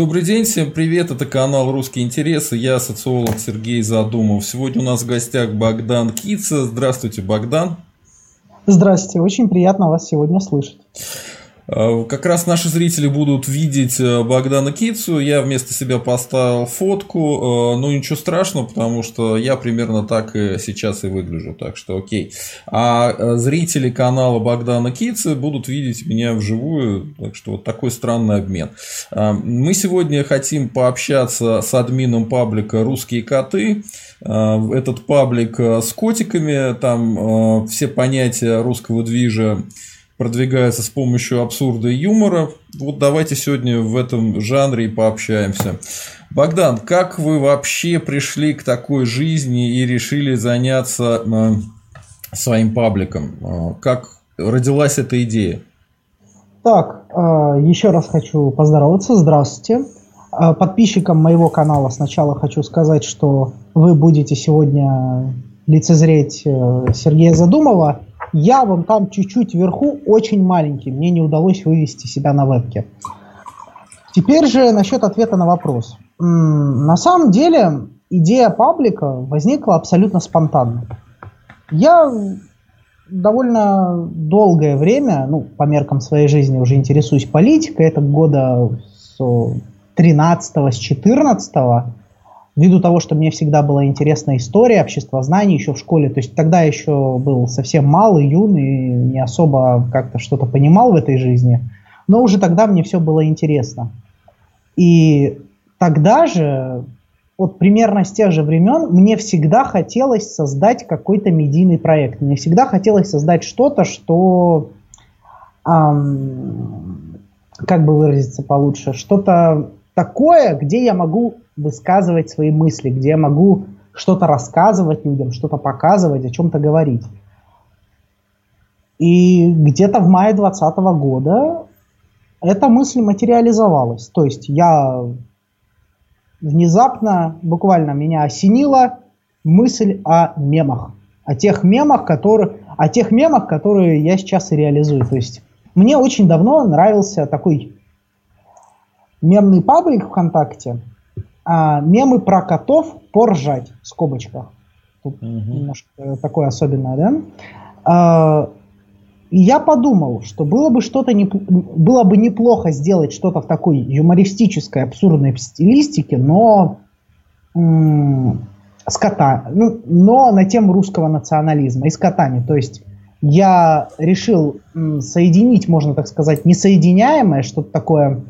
Добрый день, всем привет, это канал «Русские интересы», я социолог Сергей Задумов. Сегодня у нас в гостях Богдан Кица. Здравствуйте, Богдан. Здравствуйте, очень приятно вас сегодня слышать. Э, как раз наши зрители будут видеть э, Богдана Кицу. Я вместо себя поставил фотку. Э, ну, ничего страшного, потому что я примерно так и сейчас и выгляжу. Так что окей. А зрители канала Богдана Кицы будут видеть меня вживую. Так что вот такой странный обмен. Мы сегодня хотим пообщаться с админом паблика «Русские коты». Этот паблик с котиками. Там все понятия русского движа продвигается с помощью абсурда и юмора. Вот давайте сегодня в этом жанре и пообщаемся. Богдан, как вы вообще пришли к такой жизни и решили заняться э, своим пабликом? Э, как родилась эта идея? Так, э, еще раз хочу поздороваться. Здравствуйте. Подписчикам моего канала сначала хочу сказать, что вы будете сегодня лицезреть Сергея Задумова я вон там чуть-чуть вверху, очень маленький. Мне не удалось вывести себя на вебке. Теперь же насчет ответа на вопрос. На самом деле идея паблика возникла абсолютно спонтанно. Я довольно долгое время, ну, по меркам своей жизни уже интересуюсь политикой. Это года с 13 с 14 ввиду того, что мне всегда была интересна история, общество знаний еще в школе, то есть тогда еще был совсем малый, юный, не особо как-то что-то понимал в этой жизни, но уже тогда мне все было интересно. И тогда же, вот примерно с тех же времен, мне всегда хотелось создать какой-то медийный проект. Мне всегда хотелось создать что-то, что, эм, как бы выразиться получше, что-то такое, где я могу высказывать свои мысли, где я могу что-то рассказывать людям, что-то показывать, о чем-то говорить. И где-то в мае 2020 года эта мысль материализовалась. То есть я внезапно, буквально меня осенила мысль о мемах. О тех мемах, которые, о тех мемах, которые я сейчас и реализую. То есть мне очень давно нравился такой мемный паблик ВКонтакте, а, мемы про котов поржать в скобочках. Тут угу. немножко такое особенное, да? А, и я подумал, что было бы что-то не, было бы неплохо сделать что-то в такой юмористической, абсурдной стилистике, но м- с кота, ну, но на тему русского национализма и с котами. То есть я решил м- соединить, можно так сказать, несоединяемое, что-то такое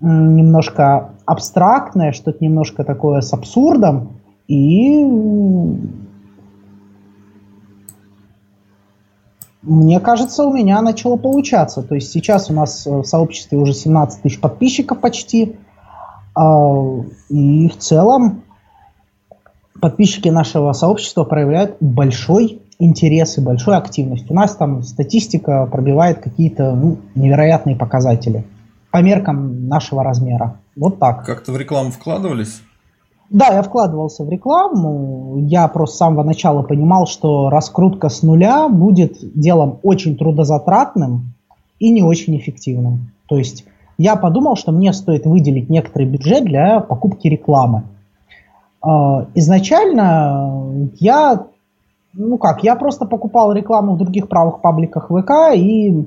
немножко абстрактное, что-то немножко такое с абсурдом, и мне кажется, у меня начало получаться. То есть сейчас у нас в сообществе уже 17 тысяч подписчиков почти, а, и в целом подписчики нашего сообщества проявляют большой интерес и большую активность. У нас там статистика пробивает какие-то ну, невероятные показатели по меркам нашего размера. Вот так. Как-то в рекламу вкладывались? Да, я вкладывался в рекламу. Я просто с самого начала понимал, что раскрутка с нуля будет делом очень трудозатратным и не очень эффективным. То есть я подумал, что мне стоит выделить некоторый бюджет для покупки рекламы. А, изначально я, ну как, я просто покупал рекламу в других правых пабликах ВК и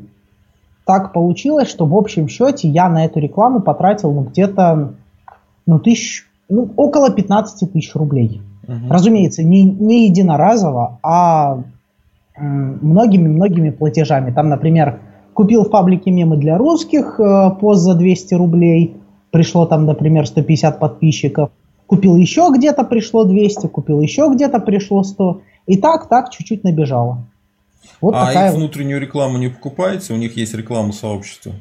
так получилось, что в общем счете я на эту рекламу потратил ну, где-то ну, тысяч, ну, около 15 тысяч рублей. Угу. Разумеется, не, не единоразово, а многими-многими платежами. Там, например, купил в паблике мемы для русских, э, пост за 200 рублей, пришло там, например, 150 подписчиков. Купил еще где-то пришло 200, купил еще где-то пришло 100. И так, так чуть-чуть набежало. Вот а такая... их внутреннюю рекламу не покупаете? У них есть реклама сообщества?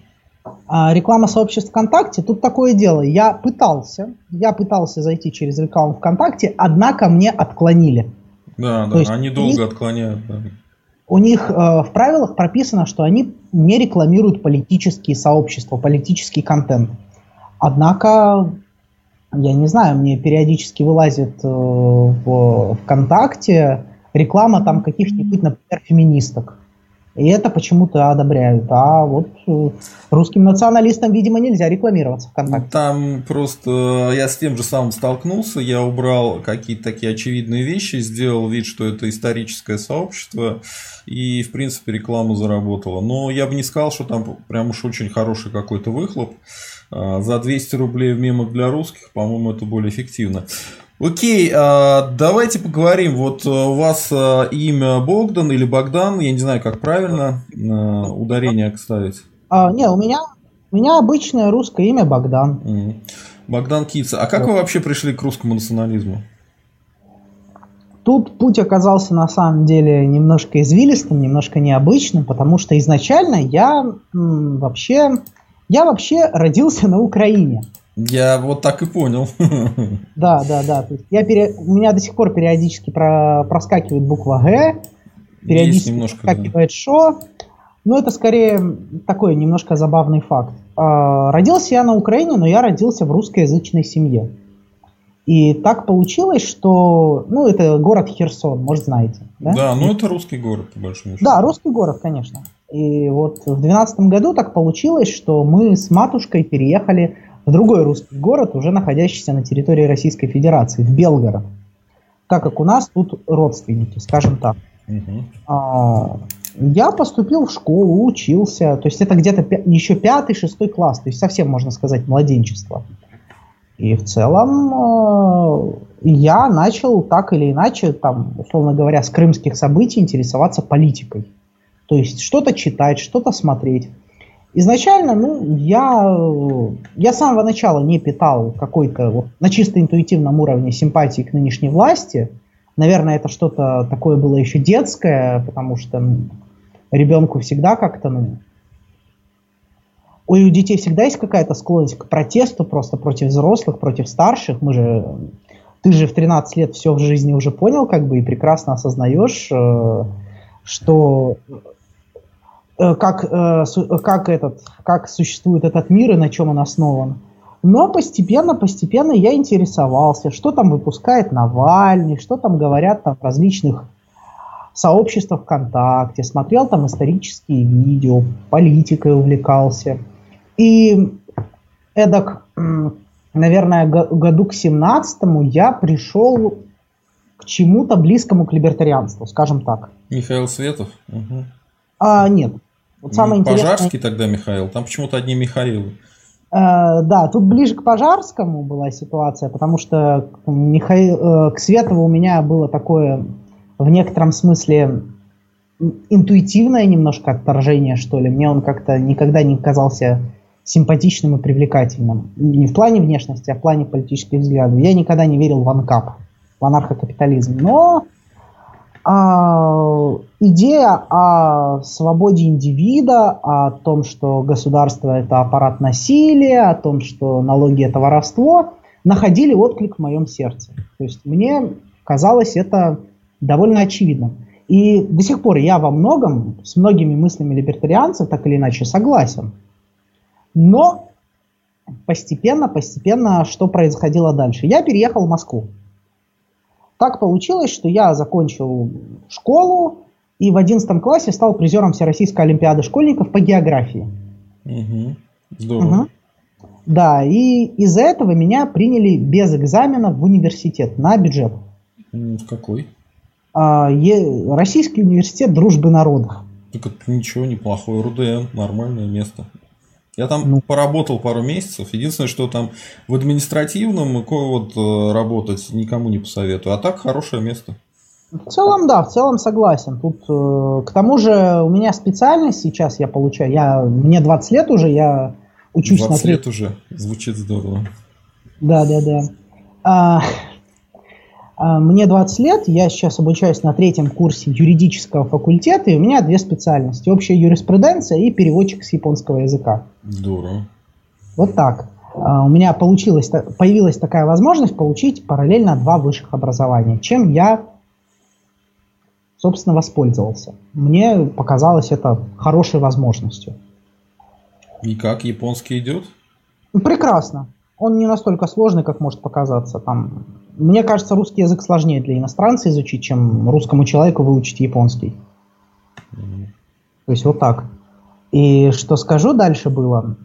А, реклама сообщества ВКонтакте, тут такое дело. Я пытался, я пытался зайти через рекламу ВКонтакте, однако мне отклонили. Да, да, есть они долго них, отклоняют. Да. У них э, в правилах прописано, что они не рекламируют политические сообщества, политический контент. Однако, я не знаю, мне периодически вылазит э, в ВКонтакте реклама там каких-нибудь, например, феминисток. И это почему-то одобряют. А вот э, русским националистам, видимо, нельзя рекламироваться ВКонтакте. Там просто э, я с тем же самым столкнулся. Я убрал какие-то такие очевидные вещи, сделал вид, что это историческое сообщество. И, в принципе, реклама заработала. Но я бы не сказал, что там прям уж очень хороший какой-то выхлоп. А, за 200 рублей в мемах для русских, по-моему, это более эффективно. Окей, а, давайте поговорим. Вот э, у вас э, имя Богдан или Богдан, я не знаю, как правильно ударение ставить. А, не, у меня, у меня обычное русское имя Богдан. Mm. Богдан Кица. А как вы вообще пришли к русскому национализму? Тут путь оказался на самом деле немножко извилистым, немножко необычным, потому что изначально я м, вообще я вообще родился на Украине. Я вот так и понял. Да, да, да. То есть я пере... У меня до сих пор периодически про... проскакивает буква Г, периодически немножко, проскакивает да. ШО. Но это скорее такой немножко забавный факт. А, родился я на Украине, но я родился в русскоязычной семье. И так получилось, что... Ну, это город Херсон, может, знаете. Да, да ну это русский город, по большому счету. Да, русский город, конечно. И вот в 2012 году так получилось, что мы с матушкой переехали в другой русский город, уже находящийся на территории Российской Федерации, в Белгород. Так как у нас тут родственники, скажем так. Угу. А, я поступил в школу, учился, то есть это где-то пя- еще пятый, шестой класс, то есть совсем, можно сказать, младенчество. И в целом э, я начал так или иначе, там, условно говоря, с крымских событий интересоваться политикой. То есть что-то читать, что-то смотреть. Изначально, ну, я, я с самого начала не питал какой-то вот, на чисто интуитивном уровне симпатии к нынешней власти. Наверное, это что-то такое было еще детское, потому что ну, ребенку всегда как-то, ну, у детей всегда есть какая-то склонность к протесту просто против взрослых, против старших. Мы же, ты же в 13 лет все в жизни уже понял, как бы, и прекрасно осознаешь, э, что как, э, как, этот, как существует этот мир и на чем он основан. Но постепенно, постепенно я интересовался, что там выпускает Навальный, что там говорят там в различных сообществах ВКонтакте, смотрел там исторические видео, политикой увлекался. И эдак, наверное, году к 17 я пришел к чему-то близкому к либертарианству, скажем так. Михаил Светов? Угу. А, нет. Вот самое Пожарский интересное... тогда Михаил, там почему-то одни Михаилы. Э, да, тут ближе к Пожарскому была ситуация, потому что Михаил, э, к Светову у меня было такое в некотором смысле интуитивное немножко отторжение, что ли. Мне он как-то никогда не казался симпатичным и привлекательным. Не в плане внешности, а в плане политических взглядов. Я никогда не верил в анкап, в анархокапитализм. Но а, идея о свободе индивида, о том, что государство это аппарат насилия, о том, что налоги это воровство, находили отклик в моем сердце. То есть мне казалось это довольно очевидным. И до сих пор я во многом с многими мыслями либертарианцев так или иначе согласен. Но постепенно, постепенно, что происходило дальше? Я переехал в Москву. Так получилось, что я закончил школу и в 11 классе стал призером Всероссийской Олимпиады школьников по географии. Угу. Здорово. Угу. Да, и из-за этого меня приняли без экзамена в университет на бюджет. В какой? А, е- Российский университет дружбы народов. Так это ничего, неплохое. РУДН, нормальное место. Я там ну, поработал пару месяцев. Единственное, что там в административном вот э, работать никому не посоветую. А так хорошее место. В целом, да, в целом согласен. Тут, э, к тому же, у меня специальность сейчас я получаю. Я, мне 20 лет уже, я учусь 20 на 20 лет уже. Звучит здорово. Да, да, да. А, мне 20 лет, я сейчас обучаюсь на третьем курсе юридического факультета, и у меня две специальности. Общая юриспруденция и переводчик с японского языка. Здорово. Вот так. А, у меня получилась, появилась такая возможность получить параллельно два высших образования, чем я, собственно, воспользовался. Мне показалось это хорошей возможностью. И как японский идет? Прекрасно. Он не настолько сложный, как может показаться. Там мне кажется, русский язык сложнее для иностранца изучить, чем русскому человеку выучить японский. Mm-hmm. То есть вот так. И что скажу дальше было.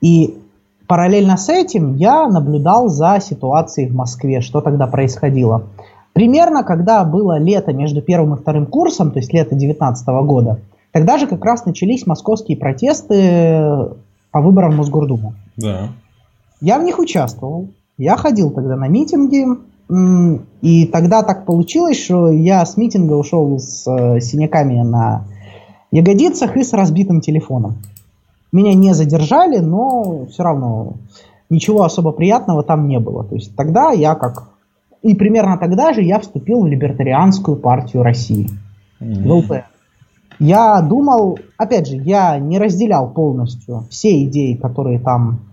И параллельно с этим я наблюдал за ситуацией в Москве, что тогда происходило. Примерно, когда было лето между первым и вторым курсом, то есть лето 2019 года, тогда же как раз начались московские протесты по выборам в Мосгордуму. Да. Я в них участвовал. Я ходил тогда на митинги, и тогда так получилось, что я с митинга ушел с э, синяками на ягодицах и с разбитым телефоном. Меня не задержали, но все равно ничего особо приятного там не было. То есть тогда я как... И примерно тогда же я вступил в Либертарианскую партию России. Mm-hmm. В ЛП. Я думал, опять же, я не разделял полностью все идеи, которые там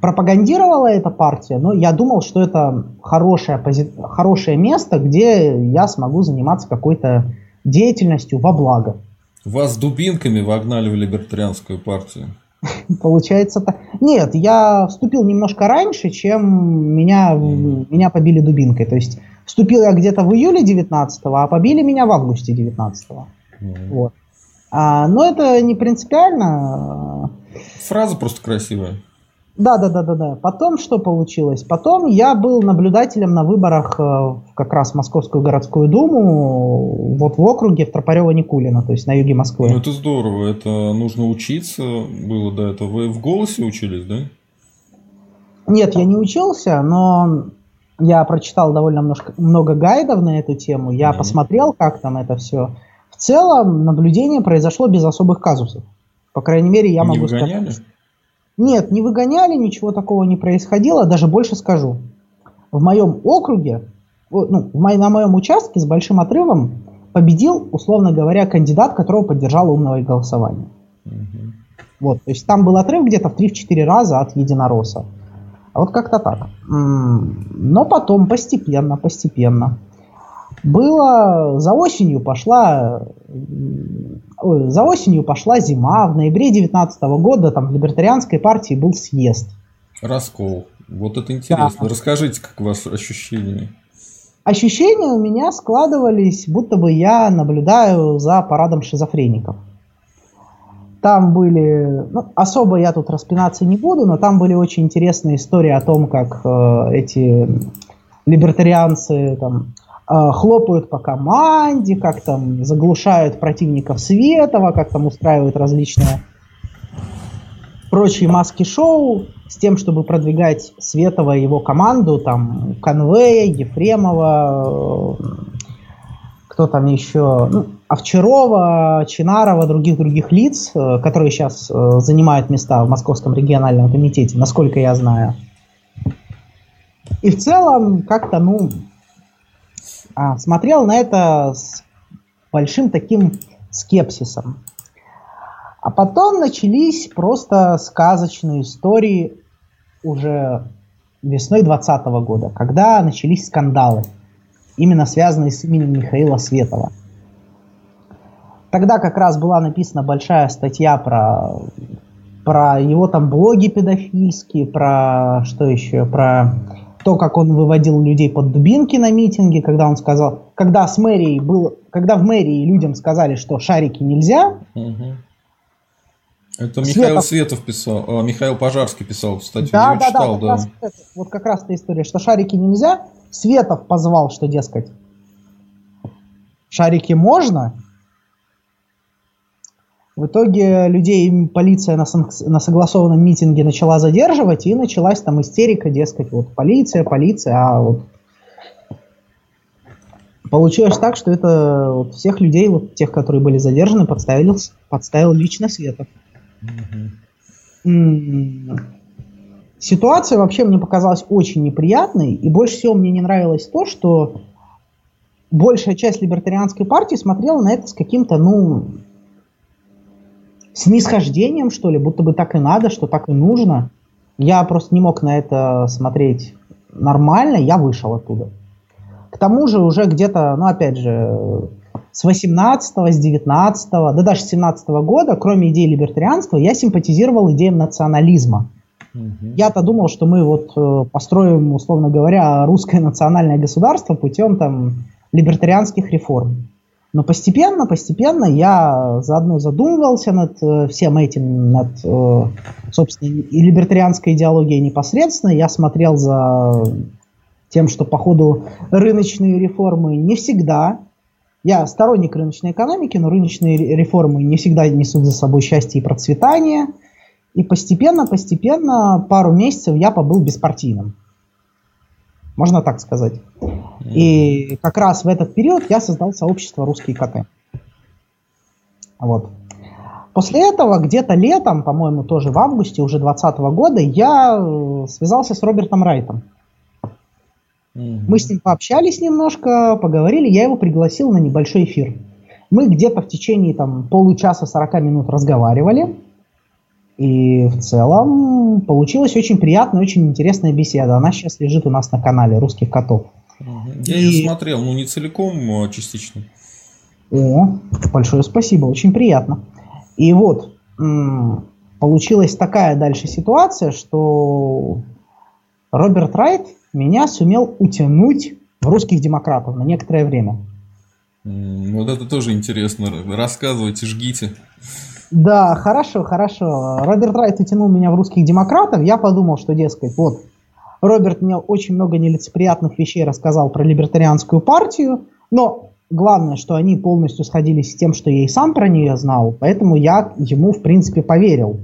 пропагандировала эта партия, но я думал, что это хорошее, пози... хорошее место, где я смогу заниматься какой-то деятельностью во благо. Вас дубинками вогнали в либертарианскую партию? Получается так. Нет, я вступил немножко раньше, чем меня, меня побили дубинкой. То есть вступил я где-то в июле 19 а побили меня в августе 19 -го. Mm. Вот. А, но это не принципиально. Фраза просто красивая. Да, да, да, да, да. Потом что получилось? Потом я был наблюдателем на выборах э, как раз в Московскую городскую думу, вот в округе в Тропарево-Никулино, то есть на юге Москвы. Ну это здорово, это нужно учиться было до этого. Вы в голосе учились, да? Нет, я не учился, но я прочитал довольно много, много гайдов на эту тему, я mm-hmm. посмотрел, как там это все. В целом наблюдение произошло без особых казусов. По крайней мере, я не могу выгоняли? сказать. Нет, не выгоняли, ничего такого не происходило. Даже больше скажу. В моем округе, ну, на моем участке с большим отрывом победил, условно говоря, кандидат, которого поддержало умное голосование. Угу. Вот, то есть там был отрыв где-то в 3-4 раза от единороса. А вот как-то так. Но потом постепенно, постепенно. Было за осенью пошла ой, за осенью пошла зима, в ноябре 19 года там в либертарианской партии был съезд. Раскол. Вот это интересно. Да. Расскажите, как у вас ощущения? Ощущения у меня складывались, будто бы я наблюдаю за парадом шизофреников. Там были, ну, особо я тут распинаться не буду, но там были очень интересные истории о том, как э, эти либертарианцы там хлопают по команде, как там заглушают противников Светова, как там устраивают различные прочие маски-шоу с тем, чтобы продвигать Светова и его команду, там Конвея, Ефремова, э, кто там еще, ну, Овчарова, Чинарова, других-других лиц, э, которые сейчас занимают места в Московском региональном комитете, насколько я знаю. И в целом, как-то, ну, смотрел на это с большим таким скепсисом. А потом начались просто сказочные истории уже весной 2020 года, когда начались скандалы, именно связанные с именем Михаила Светова. Тогда как раз была написана большая статья про, про его там блоги педофильские, про что еще, про то, как он выводил людей под дубинки на митинге, когда он сказал, когда с мэрией был, когда в мэрии людям сказали, что шарики нельзя. Угу. Это Михаил Светов, Светов писал, а, Михаил Пожарский писал, кстати, да, я да, читал, да. Вот, да. Как раз, вот как раз эта история, что шарики нельзя. Светов позвал, что, дескать, шарики можно, в итоге людей полиция на, на согласованном митинге начала задерживать, и началась там истерика, дескать, вот полиция, полиция, а вот получилось так, что это вот всех людей, вот тех, которые были задержаны, подставил, подставил лично Светов. Mm-hmm. Ситуация вообще мне показалась очень неприятной, и больше всего мне не нравилось то, что большая часть либертарианской партии смотрела на это с каким-то, ну, снисхождением, что ли, будто бы так и надо, что так и нужно. Я просто не мог на это смотреть нормально, я вышел оттуда. К тому же уже где-то, ну опять же, с 18 с 19 да даже с 17 года, кроме идеи либертарианства, я симпатизировал идеям национализма. Угу. Я-то думал, что мы вот э, построим, условно говоря, русское национальное государство путем там либертарианских реформ. Но постепенно, постепенно я заодно задумывался над э, всем этим, над, э, собственно, и либертарианской идеологией непосредственно. Я смотрел за тем, что по ходу рыночные реформы не всегда я сторонник рыночной экономики, но рыночные реформы не всегда несут за собой счастье и процветание. И постепенно, постепенно, пару месяцев я побыл беспартийным. Можно так сказать. И как раз в этот период я создал сообщество «Русские коты». Вот. После этого, где-то летом, по-моему, тоже в августе уже 2020 года, я э, связался с Робертом Райтом. Мы с ним пообщались немножко, поговорили, я его пригласил на небольшой эфир. Мы где-то в течение там, получаса 40 минут разговаривали. И в целом получилась очень приятная, очень интересная беседа. Она сейчас лежит у нас на канале «Русских котов». Я и... ее смотрел, ну не целиком, а частично. О, большое спасибо, очень приятно. И вот, получилась такая дальше ситуация, что Роберт Райт меня сумел утянуть в русских демократов на некоторое время. Вот это тоже интересно. Рассказывайте, жгите. Да, хорошо, хорошо. Роберт Райт утянул меня в русских демократов. Я подумал, что, дескать, вот, Роберт мне очень много нелицеприятных вещей рассказал про либертарианскую партию, но главное, что они полностью сходились с тем, что я и сам про нее знал, поэтому я ему, в принципе, поверил.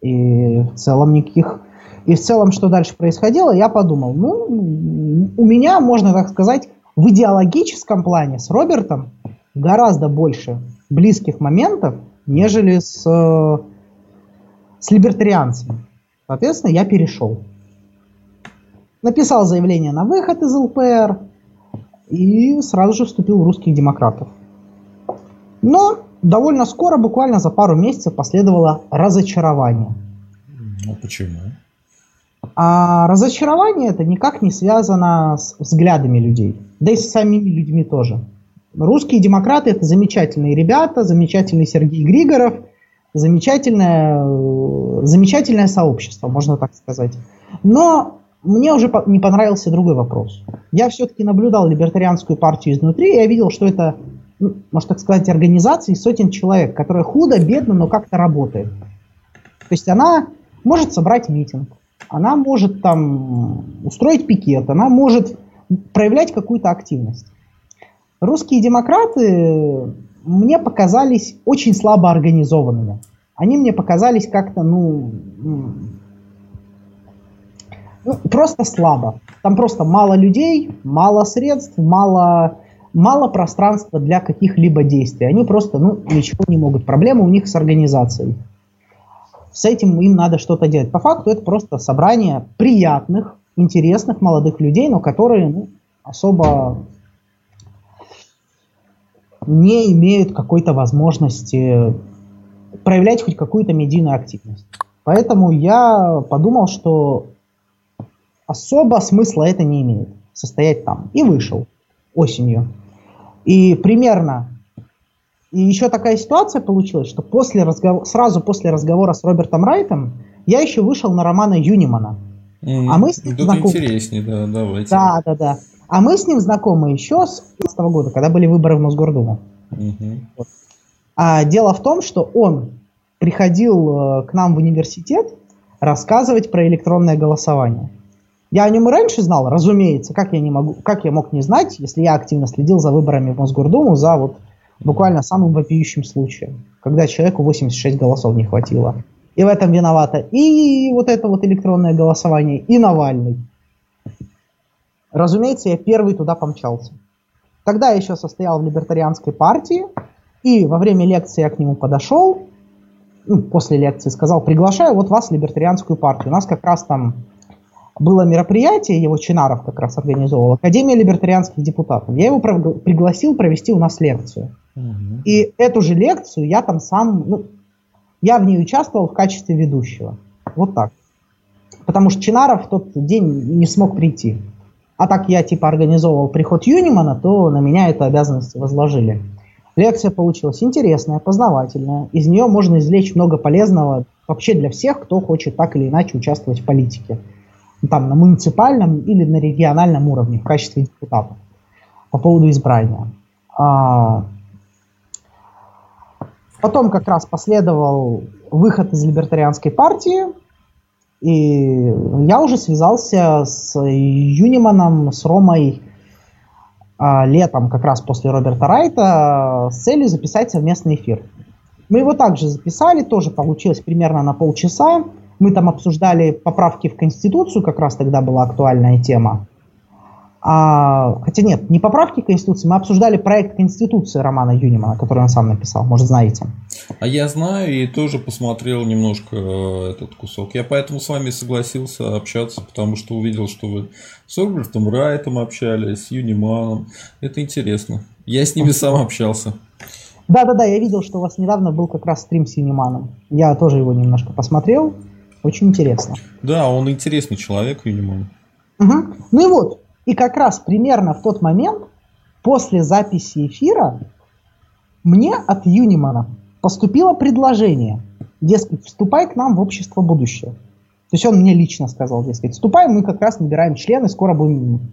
И в целом никаких и в целом, что дальше происходило, я подумал, ну, у меня, можно так сказать, в идеологическом плане с Робертом гораздо больше близких моментов, нежели с, с либертарианцами. Соответственно, я перешел. Написал заявление на выход из ЛПР и сразу же вступил в русских демократов. Но довольно скоро, буквально за пару месяцев, последовало разочарование. Ну почему? А разочарование это никак не связано с взглядами людей, да и с самими людьми тоже. Русские демократы это замечательные ребята, замечательный Сергей Григоров, замечательное, замечательное сообщество, можно так сказать. Но мне уже не понравился другой вопрос. Я все-таки наблюдал либертарианскую партию изнутри, и я видел, что это, ну, можно так сказать, организация из сотен человек, которая худо, бедно, но как-то работает. То есть она может собрать митинг, она может там устроить пикет, она может проявлять какую-то активность. Русские демократы мне показались очень слабо организованными. Они мне показались как-то, ну, ну, просто слабо. Там просто мало людей, мало средств, мало, мало пространства для каких-либо действий. Они просто, ну, ничего не могут. Проблема у них с организацией с этим им надо что-то делать. По факту это просто собрание приятных, интересных молодых людей, но которые ну, особо не имеют какой-то возможности проявлять хоть какую-то медийную активность. Поэтому я подумал, что особо смысла это не имеет, состоять там. И вышел осенью. И примерно и еще такая ситуация получилась, что после разговор... сразу после разговора с Робертом Райтом я еще вышел на романа Юнимана. Mm, а мы с ним знакомы... интереснее, да, давайте. Да, да, да. А мы с ним знакомы еще с 2015 года, когда были выборы в Мосгордуму. Mm-hmm. Вот. А дело в том, что он приходил э, к нам в университет рассказывать про электронное голосование. Я о нем и раньше знал, разумеется, как я, не могу, как я мог не знать, если я активно следил за выборами в Мосгордуму за вот буквально самым вопиющим случаем, когда человеку 86 голосов не хватило. И в этом виновата и вот это вот электронное голосование, и Навальный. Разумеется, я первый туда помчался. Тогда я еще состоял в либертарианской партии, и во время лекции я к нему подошел, ну, после лекции сказал, приглашаю вот вас в либертарианскую партию. У нас как раз там было мероприятие, его Чинаров как раз организовал, Академия либертарианских депутатов. Я его пригласил провести у нас лекцию. Угу. И эту же лекцию я там сам, ну, я в ней участвовал в качестве ведущего. Вот так. Потому что Чинаров в тот день не смог прийти. А так я типа организовывал приход Юнимана, то на меня эту обязанность возложили. Лекция получилась интересная, познавательная. Из нее можно извлечь много полезного вообще для всех, кто хочет так или иначе участвовать в политике. Там на муниципальном или на региональном уровне в качестве депутата по поводу избрания. А, потом как раз последовал выход из либертарианской партии, и я уже связался с Юниманом, с Ромой а, летом, как раз после Роберта Райта, с целью записать совместный эфир. Мы его также записали, тоже получилось примерно на полчаса. Мы там обсуждали поправки в Конституцию, как раз тогда была актуальная тема. А, хотя нет, не поправки к Конституции, мы обсуждали проект Конституции Романа Юнимана, который он сам написал, может знаете. А я знаю и тоже посмотрел немножко э, этот кусок. Я поэтому с вами согласился общаться, потому что увидел, что вы с Робертом Райтом общались, с Юниманом. Это интересно. Я с ними сам общался. Да-да-да, я видел, что у вас недавно был как раз стрим с Юниманом. Я тоже его немножко посмотрел. Очень интересно. Да, он интересный человек, Юниман. Угу. Ну и вот, и как раз примерно в тот момент, после записи эфира, мне от Юнимана поступило предложение, дескать, вступай к нам в общество будущего. То есть он мне лично сказал, дескать, вступай, мы как раз набираем члены, скоро будем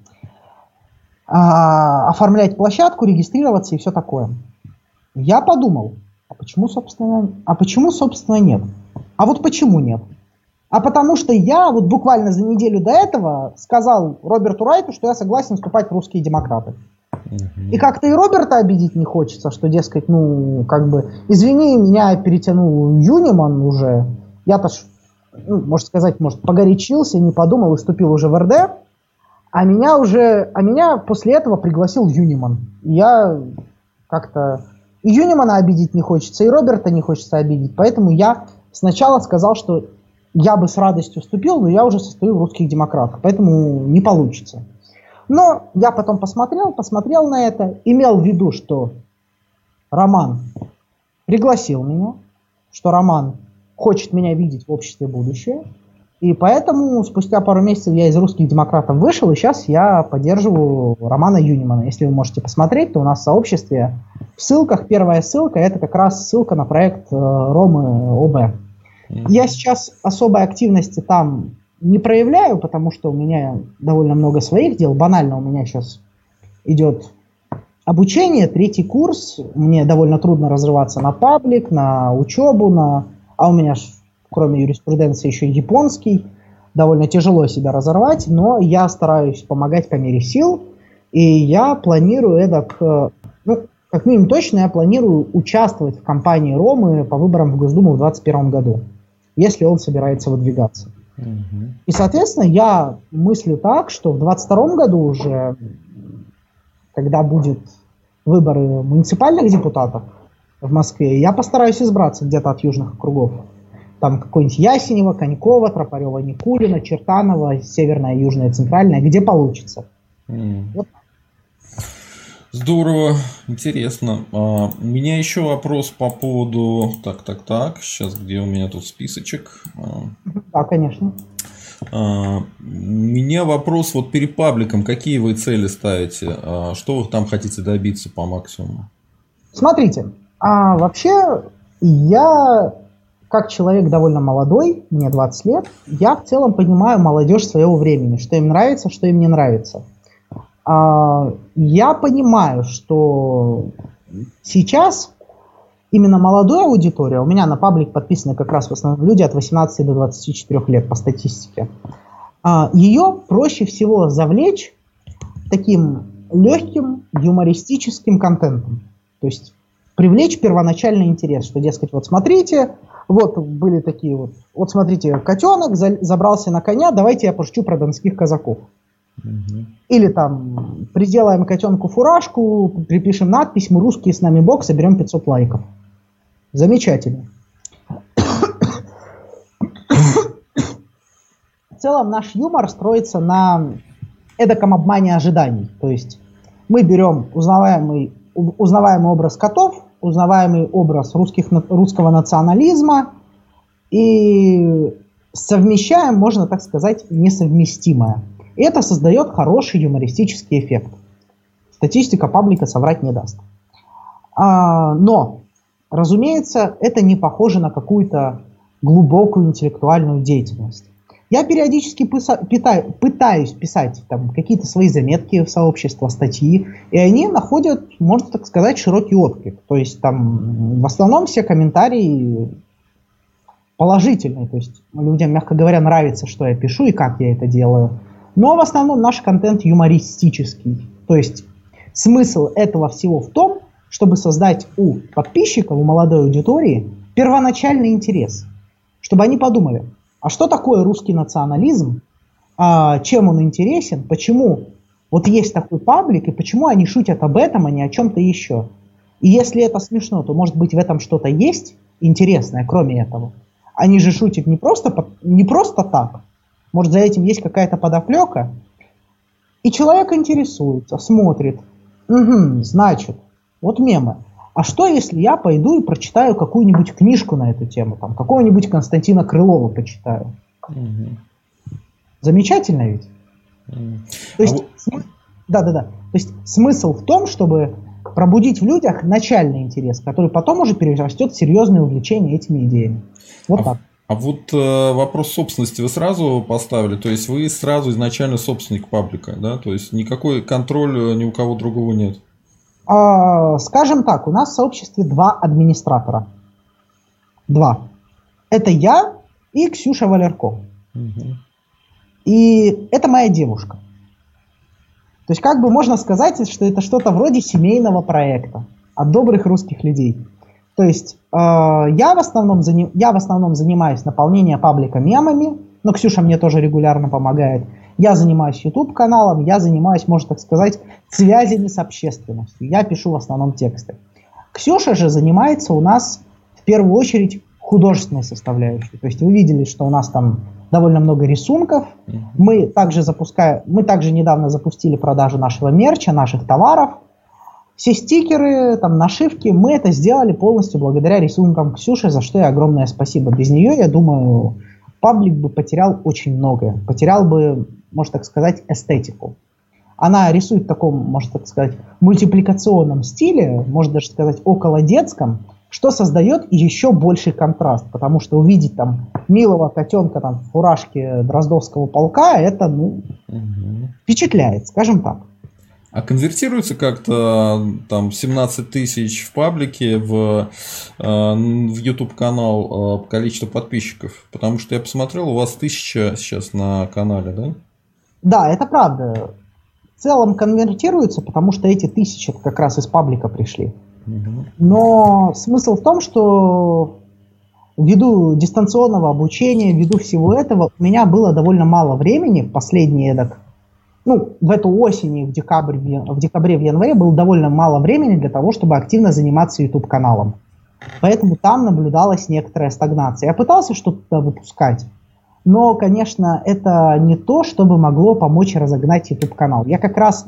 а, оформлять площадку, регистрироваться и все такое. Я подумал, а почему, собственно, а почему, собственно, нет? А вот почему нет? А потому что я вот буквально за неделю до этого сказал Роберту Райту, что я согласен вступать в русские демократы. Угу. И как-то и Роберта обидеть не хочется, что, дескать, ну, как бы, извини, меня перетянул Юниман уже. Я-то, ну, можно сказать, может, погорячился, не подумал и вступил уже в РД. А меня уже, а меня после этого пригласил Юниман. И я как-то и Юнимана обидеть не хочется, и Роберта не хочется обидеть. Поэтому я сначала сказал, что я бы с радостью вступил, но я уже состою в русских демократах, поэтому не получится. Но я потом посмотрел, посмотрел на это, имел в виду, что Роман пригласил меня, что Роман хочет меня видеть в обществе будущее, и поэтому спустя пару месяцев я из русских демократов вышел, и сейчас я поддерживаю Романа Юнимана. Если вы можете посмотреть, то у нас в сообществе в ссылках, первая ссылка, это как раз ссылка на проект э, Ромы ОБ. Я сейчас особой активности там не проявляю, потому что у меня довольно много своих дел. Банально у меня сейчас идет обучение, третий курс. Мне довольно трудно разрываться на паблик, на учебу, на... а у меня кроме юриспруденции еще японский. Довольно тяжело себя разорвать, но я стараюсь помогать по мере сил. И я планирую это, ну, как минимум точно, я планирую участвовать в кампании Ромы по выборам в Госдуму в 2021 году если он собирается выдвигаться. Угу. И, соответственно, я мыслю так, что в 2022 году уже, когда будет выборы муниципальных депутатов в Москве, я постараюсь избраться где-то от южных округов. Там какой-нибудь Ясенева, Конькова, Тропарева, Никулина, Чертанова, Северная, Южная, Центральная, где получится. Mm. Вот Здорово, интересно. А, у меня еще вопрос по поводу... Так, так, так. Сейчас, где у меня тут списочек? А, да, конечно. А, у меня вопрос вот перед пабликом. Какие вы цели ставите? А, что вы там хотите добиться по максимуму? Смотрите, а вообще я как человек довольно молодой, мне 20 лет, я в целом понимаю молодежь своего времени, что им нравится, что им не нравится. А, я понимаю, что сейчас именно молодая аудитория, у меня на паблик подписаны как раз в основном люди от 18 до 24 лет по статистике, а, ее проще всего завлечь таким легким юмористическим контентом. То есть привлечь первоначальный интерес, что, дескать, вот смотрите, вот были такие вот, вот смотрите, котенок забрался на коня, давайте я пошучу про донских казаков. Или там приделаем котенку фуражку, припишем надпись «Мы русские, с нами Бог, соберем 500 лайков». Замечательно. В целом наш юмор строится на эдаком обмане ожиданий. То есть мы берем узнаваемый, узнаваемый образ котов, узнаваемый образ русских, русского национализма и совмещаем, можно так сказать, несовместимое. И это создает хороший юмористический эффект. Статистика паблика соврать не даст. А, но, разумеется, это не похоже на какую-то глубокую интеллектуальную деятельность. Я периодически пытаюсь писать там какие-то свои заметки в сообщество, статьи, и они находят, можно так сказать, широкий отклик. То есть там в основном все комментарии положительные, то есть людям, мягко говоря, нравится, что я пишу и как я это делаю. Но в основном наш контент юмористический. То есть смысл этого всего в том, чтобы создать у подписчиков, у молодой аудитории первоначальный интерес. Чтобы они подумали, а что такое русский национализм, а, чем он интересен, почему вот есть такой паблик, и почему они шутят об этом, а не о чем-то еще. И если это смешно, то может быть в этом что-то есть интересное, кроме этого. Они же шутят не просто, не просто так. Может, за этим есть какая-то подоплека. И человек интересуется, смотрит. Угу, значит, вот мемы. А что, если я пойду и прочитаю какую-нибудь книжку на эту тему, там, какого-нибудь Константина Крылова почитаю? Угу. Замечательно ведь? Угу. То есть, а см... да, да, да. То есть смысл в том, чтобы пробудить в людях начальный интерес, который потом уже перерастет в серьезное увлечение этими идеями. Вот а, так. А вот э, вопрос собственности вы сразу поставили, то есть вы сразу изначально собственник паблика, да, то есть никакой контроль э, ни у кого другого нет. А, скажем так, у нас в сообществе два администратора. Два. Это я и Ксюша Валерко. Угу. И это моя девушка. То есть как бы можно сказать, что это что-то вроде семейного проекта от добрых русских людей. То есть э, я, в основном заним, я в основном занимаюсь наполнением паблика мемами, но Ксюша мне тоже регулярно помогает. Я занимаюсь YouTube каналом, я занимаюсь, можно так сказать, связями с общественностью. Я пишу в основном тексты. Ксюша же занимается у нас в первую очередь художественной составляющей. То есть вы видели, что у нас там довольно много рисунков. Мы также запускаем, мы также недавно запустили продажу нашего мерча, наших товаров. Все стикеры, там, нашивки, мы это сделали полностью благодаря рисункам Ксюши, за что я огромное спасибо. Без нее, я думаю, паблик бы потерял очень многое. Потерял бы, можно так сказать, эстетику. Она рисует в таком, можно так сказать, мультипликационном стиле, можно даже сказать, около детском, что создает еще больший контраст, потому что увидеть там милого котенка там в фуражке Дроздовского полка, это, ну, угу. впечатляет, скажем так. А конвертируется как-то там 17 тысяч в паблике в, э, в YouTube канал э, количество подписчиков? Потому что я посмотрел, у вас тысяча сейчас на канале, да? Да, это правда. В целом конвертируется, потому что эти тысячи как раз из паблика пришли. Но смысл в том, что ввиду дистанционного обучения, ввиду всего этого, у меня было довольно мало времени последние эдак, ну, в эту осень, в, декабрь, в декабре, в январе было довольно мало времени для того, чтобы активно заниматься YouTube-каналом. Поэтому там наблюдалась некоторая стагнация. Я пытался что-то выпускать, но, конечно, это не то, чтобы могло помочь разогнать YouTube-канал. Я как раз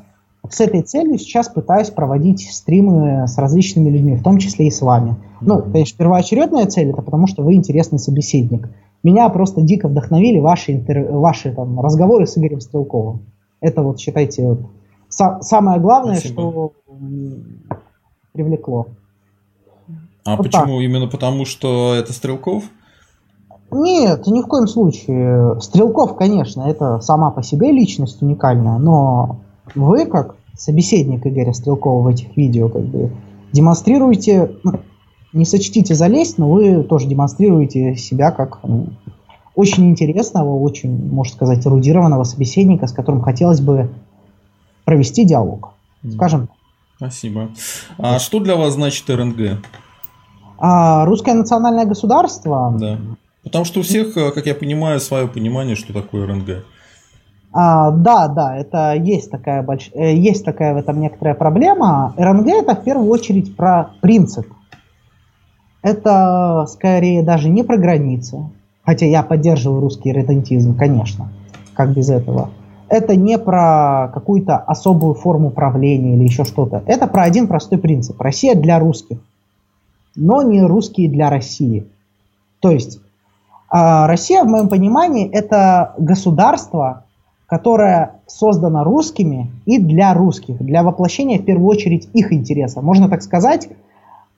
с этой целью сейчас пытаюсь проводить стримы с различными людьми, в том числе и с вами. Ну, конечно, первоочередная цель это потому, что вы интересный собеседник. Меня просто дико вдохновили ваши, интер... ваши там, разговоры с Игорем Стрелковым. Это вот, считайте, вот, са- самое главное, Спасибо. что привлекло. А вот почему? Так. Именно потому, что это Стрелков? Нет, ни в коем случае. Стрелков, конечно, это сама по себе личность уникальная, но вы, как собеседник Игоря Стрелкова в этих видео, как бы демонстрируете, ну, не сочтите залезть, но вы тоже демонстрируете себя как ну, очень интересного, очень, можно сказать, эрудированного собеседника, с которым хотелось бы провести диалог. Скажем. Спасибо. А что для вас значит РНГ? А, русское национальное государство. Да. Потому что у всех, как я понимаю, свое понимание, что такое РНГ. А, да, да, это есть такая, больш... Э, есть такая в этом некоторая проблема. РНГ это в первую очередь про принцип. Это скорее даже не про границы, хотя я поддерживаю русский редентизм, конечно, как без этого. Это не про какую-то особую форму правления или еще что-то. Это про один простой принцип. Россия для русских, но не русские для России. То есть а, Россия, в моем понимании, это государство, которая создана русскими и для русских, для воплощения в первую очередь их интереса. Можно так сказать,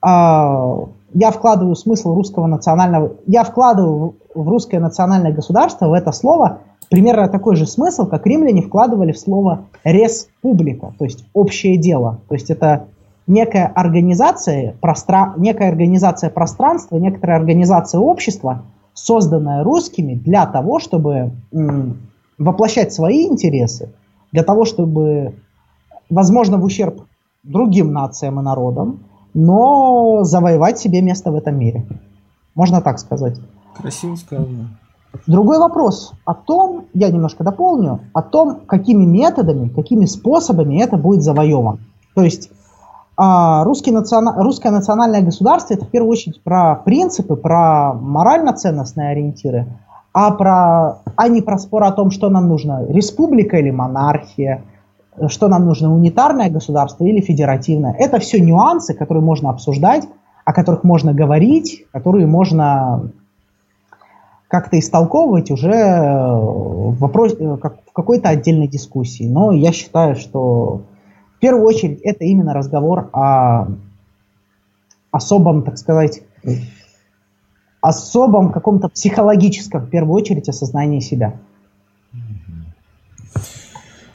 я вкладываю смысл русского национального... Я вкладываю в русское национальное государство, в это слово, примерно такой же смысл, как римляне вкладывали в слово республика, то есть общее дело. То есть это некая организация, простра... некая организация пространства, некоторая организация общества, созданная русскими для того, чтобы м, воплощать свои интересы, для того, чтобы, возможно, в ущерб другим нациям и народам, но завоевать себе место в этом мире. Можно так сказать. Красиво сказано. Другой вопрос о том, я немножко дополню, о том, какими методами, какими способами это будет завоевано. То есть а, русский национа... русское национальное государство это в первую очередь про принципы, про морально-ценностные ориентиры, а, про... а не про спор о том, что нам нужно, республика или монархия, что нам нужно, унитарное государство или федеративное. Это все нюансы, которые можно обсуждать, о которых можно говорить, которые можно как-то истолковывать уже в, вопрос, как, в какой-то отдельной дискуссии. Но я считаю, что в первую очередь это именно разговор о особом, так сказать, особом каком-то психологическом, в первую очередь, осознании себя.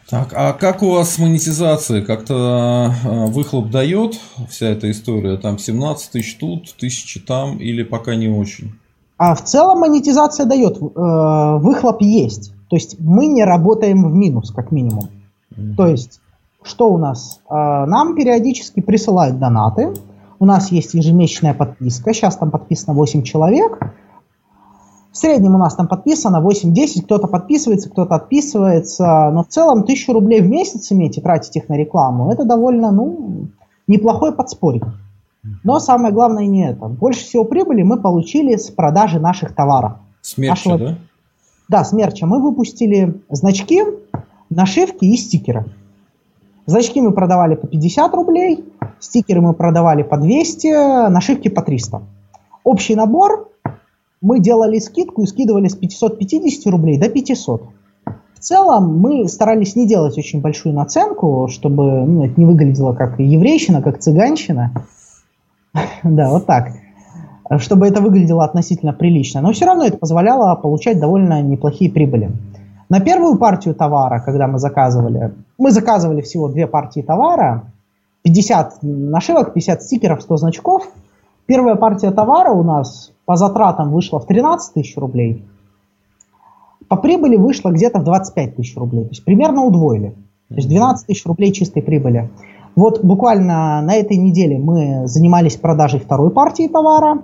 Так, а как у вас с монетизацией? Как-то э, выхлоп дает вся эта история? Там 17 тысяч тут, тысячи там или пока не очень? А в целом монетизация дает, э, выхлоп есть. То есть мы не работаем в минус, как минимум. Mm-hmm. То есть, что у нас? Э, нам периодически присылают донаты. У нас есть ежемесячная подписка. Сейчас там подписано 8 человек. В среднем у нас там подписано 8-10, кто-то подписывается, кто-то отписывается, но в целом 1000 рублей в месяц иметь и тратить их на рекламу, это довольно, ну, неплохой подспорье. Но самое главное не это. Больше всего прибыли мы получили с продажи наших товаров. С мерча, нашего... да? Да, с мерча. Мы выпустили значки, нашивки и стикеры. Значки мы продавали по 50 рублей, стикеры мы продавали по 200, нашивки по 300. Общий набор мы делали скидку и скидывали с 550 рублей до 500. В целом мы старались не делать очень большую наценку, чтобы ну, это не выглядело как еврейщина, как цыганщина. Да, вот так. Чтобы это выглядело относительно прилично. Но все равно это позволяло получать довольно неплохие прибыли. На первую партию товара, когда мы заказывали, мы заказывали всего две партии товара, 50 нашивок, 50 стикеров, 100 значков. Первая партия товара у нас по затратам вышла в 13 тысяч рублей, по прибыли вышло где-то в 25 тысяч рублей. То есть примерно удвоили. То есть 12 тысяч рублей чистой прибыли. Вот буквально на этой неделе мы занимались продажей второй партии товара,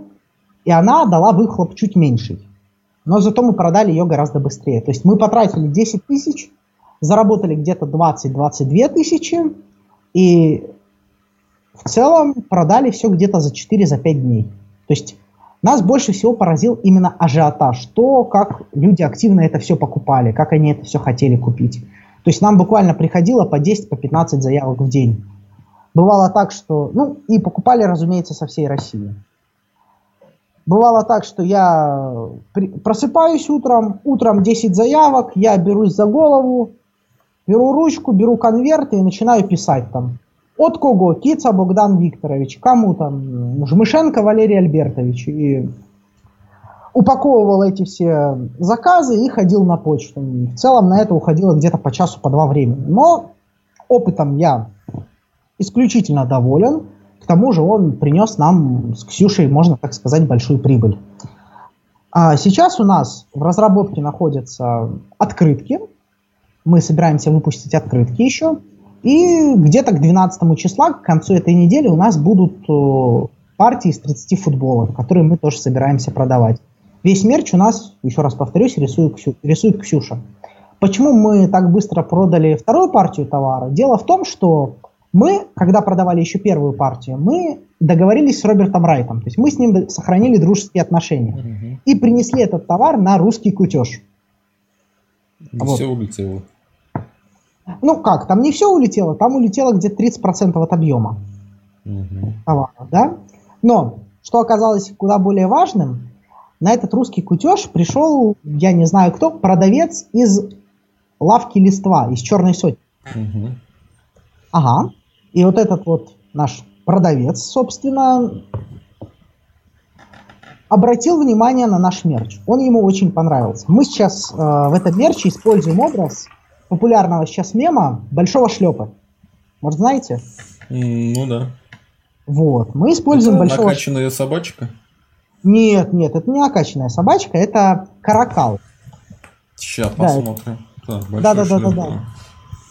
и она дала выхлоп чуть меньший. Но зато мы продали ее гораздо быстрее. То есть мы потратили 10 тысяч, заработали где-то 20-22 тысячи, и в целом продали все где-то за 4-5 за дней. То есть нас больше всего поразил именно ажиотаж, то, как люди активно это все покупали, как они это все хотели купить. То есть нам буквально приходило по 10, по 15 заявок в день. Бывало так, что... Ну, и покупали, разумеется, со всей России. Бывало так, что я просыпаюсь утром, утром 10 заявок, я берусь за голову, беру ручку, беру конверты и начинаю писать там. От кого? Кица Богдан Викторович. Кому там? Жмышенко Валерий Альбертович. И упаковывал эти все заказы и ходил на почту. В целом на это уходило где-то по часу, по два времени. Но опытом я исключительно доволен. К тому же он принес нам с Ксюшей, можно так сказать, большую прибыль. А сейчас у нас в разработке находятся открытки. Мы собираемся выпустить открытки еще. И где-то к 12 числа, к концу этой недели, у нас будут э, партии из 30 футболов, которые мы тоже собираемся продавать. Весь мерч у нас, еще раз повторюсь, рисует, Ксю, рисует Ксюша. Почему мы так быстро продали вторую партию товара? Дело в том, что мы, когда продавали еще первую партию, мы договорились с Робертом Райтом. То есть мы с ним сохранили дружеские отношения. Угу. И принесли этот товар на русский кутеж. И вот. все улетело. Ну как, там не все улетело, там улетело где-то 30% от объема угу. товара, да? Но, что оказалось куда более важным, на этот русский кутеж пришел, я не знаю кто, продавец из лавки листва, из черной сотни. Угу. Ага. И вот этот вот наш продавец, собственно, обратил внимание на наш мерч. Он ему очень понравился. Мы сейчас э, в этом мерче используем образ популярного сейчас мема Большого шлепа. Может, знаете? Ну да. Вот. Мы используем это большого... накачанная собачка? Нет, нет, это не накачанная собачка, это каракал. Сейчас да, посмотрим. Это... Да, да, да, да, да.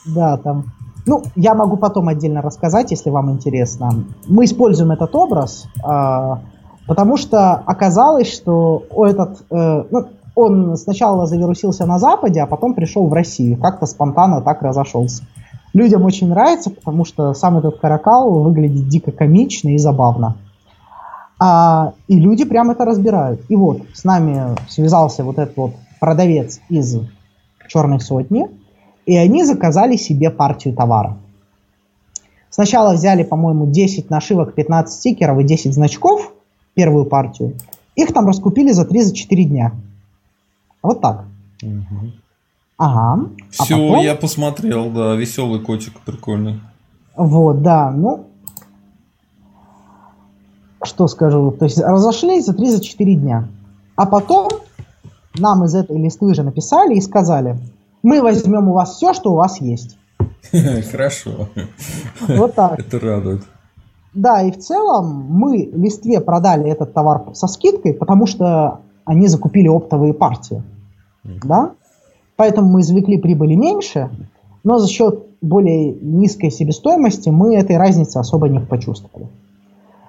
Да, там. Ну, я могу потом отдельно рассказать, если вам интересно. Мы используем этот образ, э, потому что оказалось, что этот, э, ну, он сначала завирусился на Западе, а потом пришел в Россию. Как-то спонтанно так разошелся. Людям очень нравится, потому что сам этот каракал выглядит дико комично и забавно. А, и люди прям это разбирают. И вот с нами связался вот этот вот продавец из черной сотни, и они заказали себе партию товара. Сначала взяли, по-моему, 10 нашивок, 15 стикеров и 10 значков, первую партию. Их там раскупили за 3-4 дня. Вот так. Угу. Ага. Все, а потом... я посмотрел, да, веселый котик, прикольный. Вот, да, ну, что скажу, то есть разошлись за 3-4 дня. А потом нам из этой листвы же написали и сказали, мы возьмем у вас все, что у вас есть. Хорошо. Вот так. Это радует. Да, и в целом мы листве продали этот товар со скидкой, потому что они закупили оптовые партии. Да? Поэтому мы извлекли прибыли меньше, но за счет более низкой себестоимости мы этой разницы особо не почувствовали.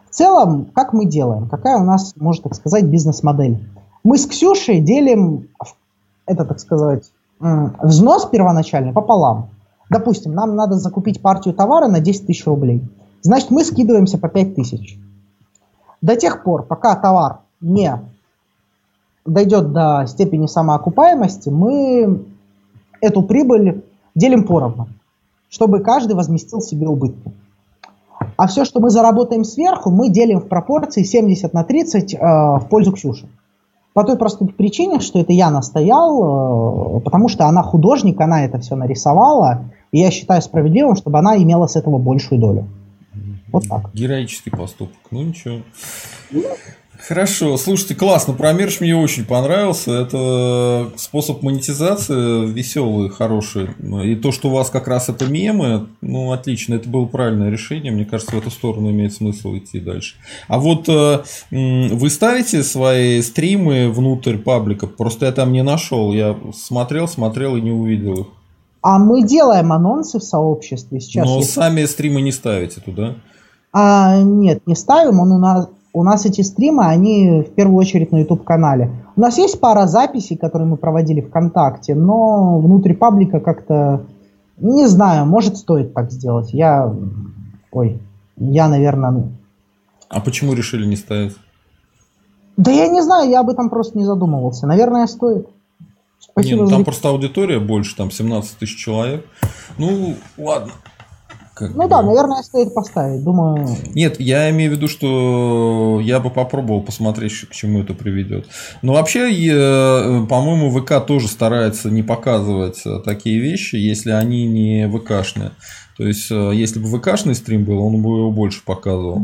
В целом, как мы делаем? Какая у нас, можно так сказать, бизнес-модель? Мы с Ксюшей делим, это, так сказать, взнос первоначальный пополам. Допустим, нам надо закупить партию товара на 10 тысяч рублей. Значит, мы скидываемся по 5 тысяч. До тех пор, пока товар не дойдет до степени самоокупаемости, мы эту прибыль делим поровну, чтобы каждый возместил себе убытки. А все, что мы заработаем сверху, мы делим в пропорции 70 на 30 э, в пользу Ксюши. По той простой причине, что это я настоял, э, потому что она художник, она это все нарисовала, и я считаю справедливым, чтобы она имела с этого большую долю. Вот так. Героический поступок. Ну ничего. Хорошо, слушайте, классно. Про мерч мне очень понравился. Это способ монетизации веселый, хороший. И то, что у вас как раз это мемы, ну, отлично, это было правильное решение. Мне кажется, в эту сторону имеет смысл идти дальше. А вот э, вы ставите свои стримы внутрь паблика? Просто я там не нашел. Я смотрел, смотрел и не увидел их. А мы делаем анонсы в сообществе сейчас. Но если... сами стримы не ставите туда? А, нет, не ставим. Он у нас у нас эти стримы, они в первую очередь на YouTube-канале. У нас есть пара записей, которые мы проводили ВКонтакте, но внутри паблика как-то, не знаю, может стоит так сделать. Я, ой, я, наверное... А почему решили не ставить? Да я не знаю, я об этом просто не задумывался. Наверное, стоит. Спасибо не, ну, там за... просто аудитория больше, там 17 тысяч человек. Ну, ладно. Как ну бы... да, наверное, стоит поставить, думаю. Нет, я имею в виду, что я бы попробовал посмотреть, к чему это приведет. Но вообще, по-моему, ВК тоже старается не показывать э, такие вещи, если они не ВКшные. То есть, э, если бы ВКшный стрим был, он бы его больше показывал.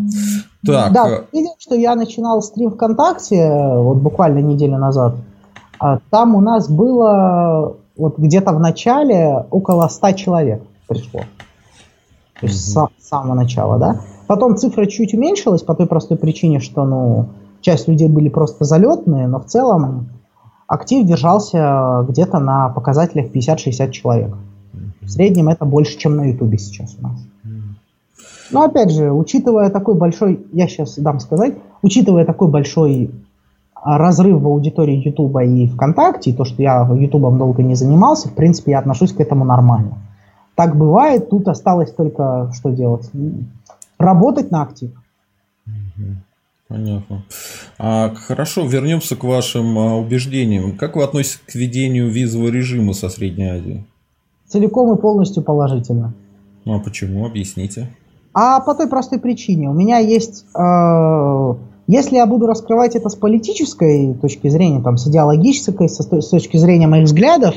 Так. Да, э, видел, что я начинал стрим ВКонтакте вот буквально неделю назад. А там у нас было вот где-то в начале около 100 человек пришло. То есть mm-hmm. с самого начала, да. Потом цифра чуть уменьшилась по той простой причине, что, ну, часть людей были просто залетные, но в целом актив держался где-то на показателях 50-60 человек. В среднем это больше, чем на Ютубе сейчас у нас. Но опять же, учитывая такой большой, я сейчас дам сказать, учитывая такой большой разрыв в аудитории Ютуба и ВКонтакте, и то, что я Ютубом долго не занимался, в принципе, я отношусь к этому нормально. Так бывает, тут осталось только что делать? Работать на актив. Понятно. А, хорошо, вернемся к вашим а, убеждениям. Как вы относитесь к введению визового режима со Средней Азии? Целиком и полностью положительно. Ну а почему? Объясните. А по той простой причине. У меня есть... Э, если я буду раскрывать это с политической точки зрения, там, с идеологической, с, с точки зрения моих взглядов,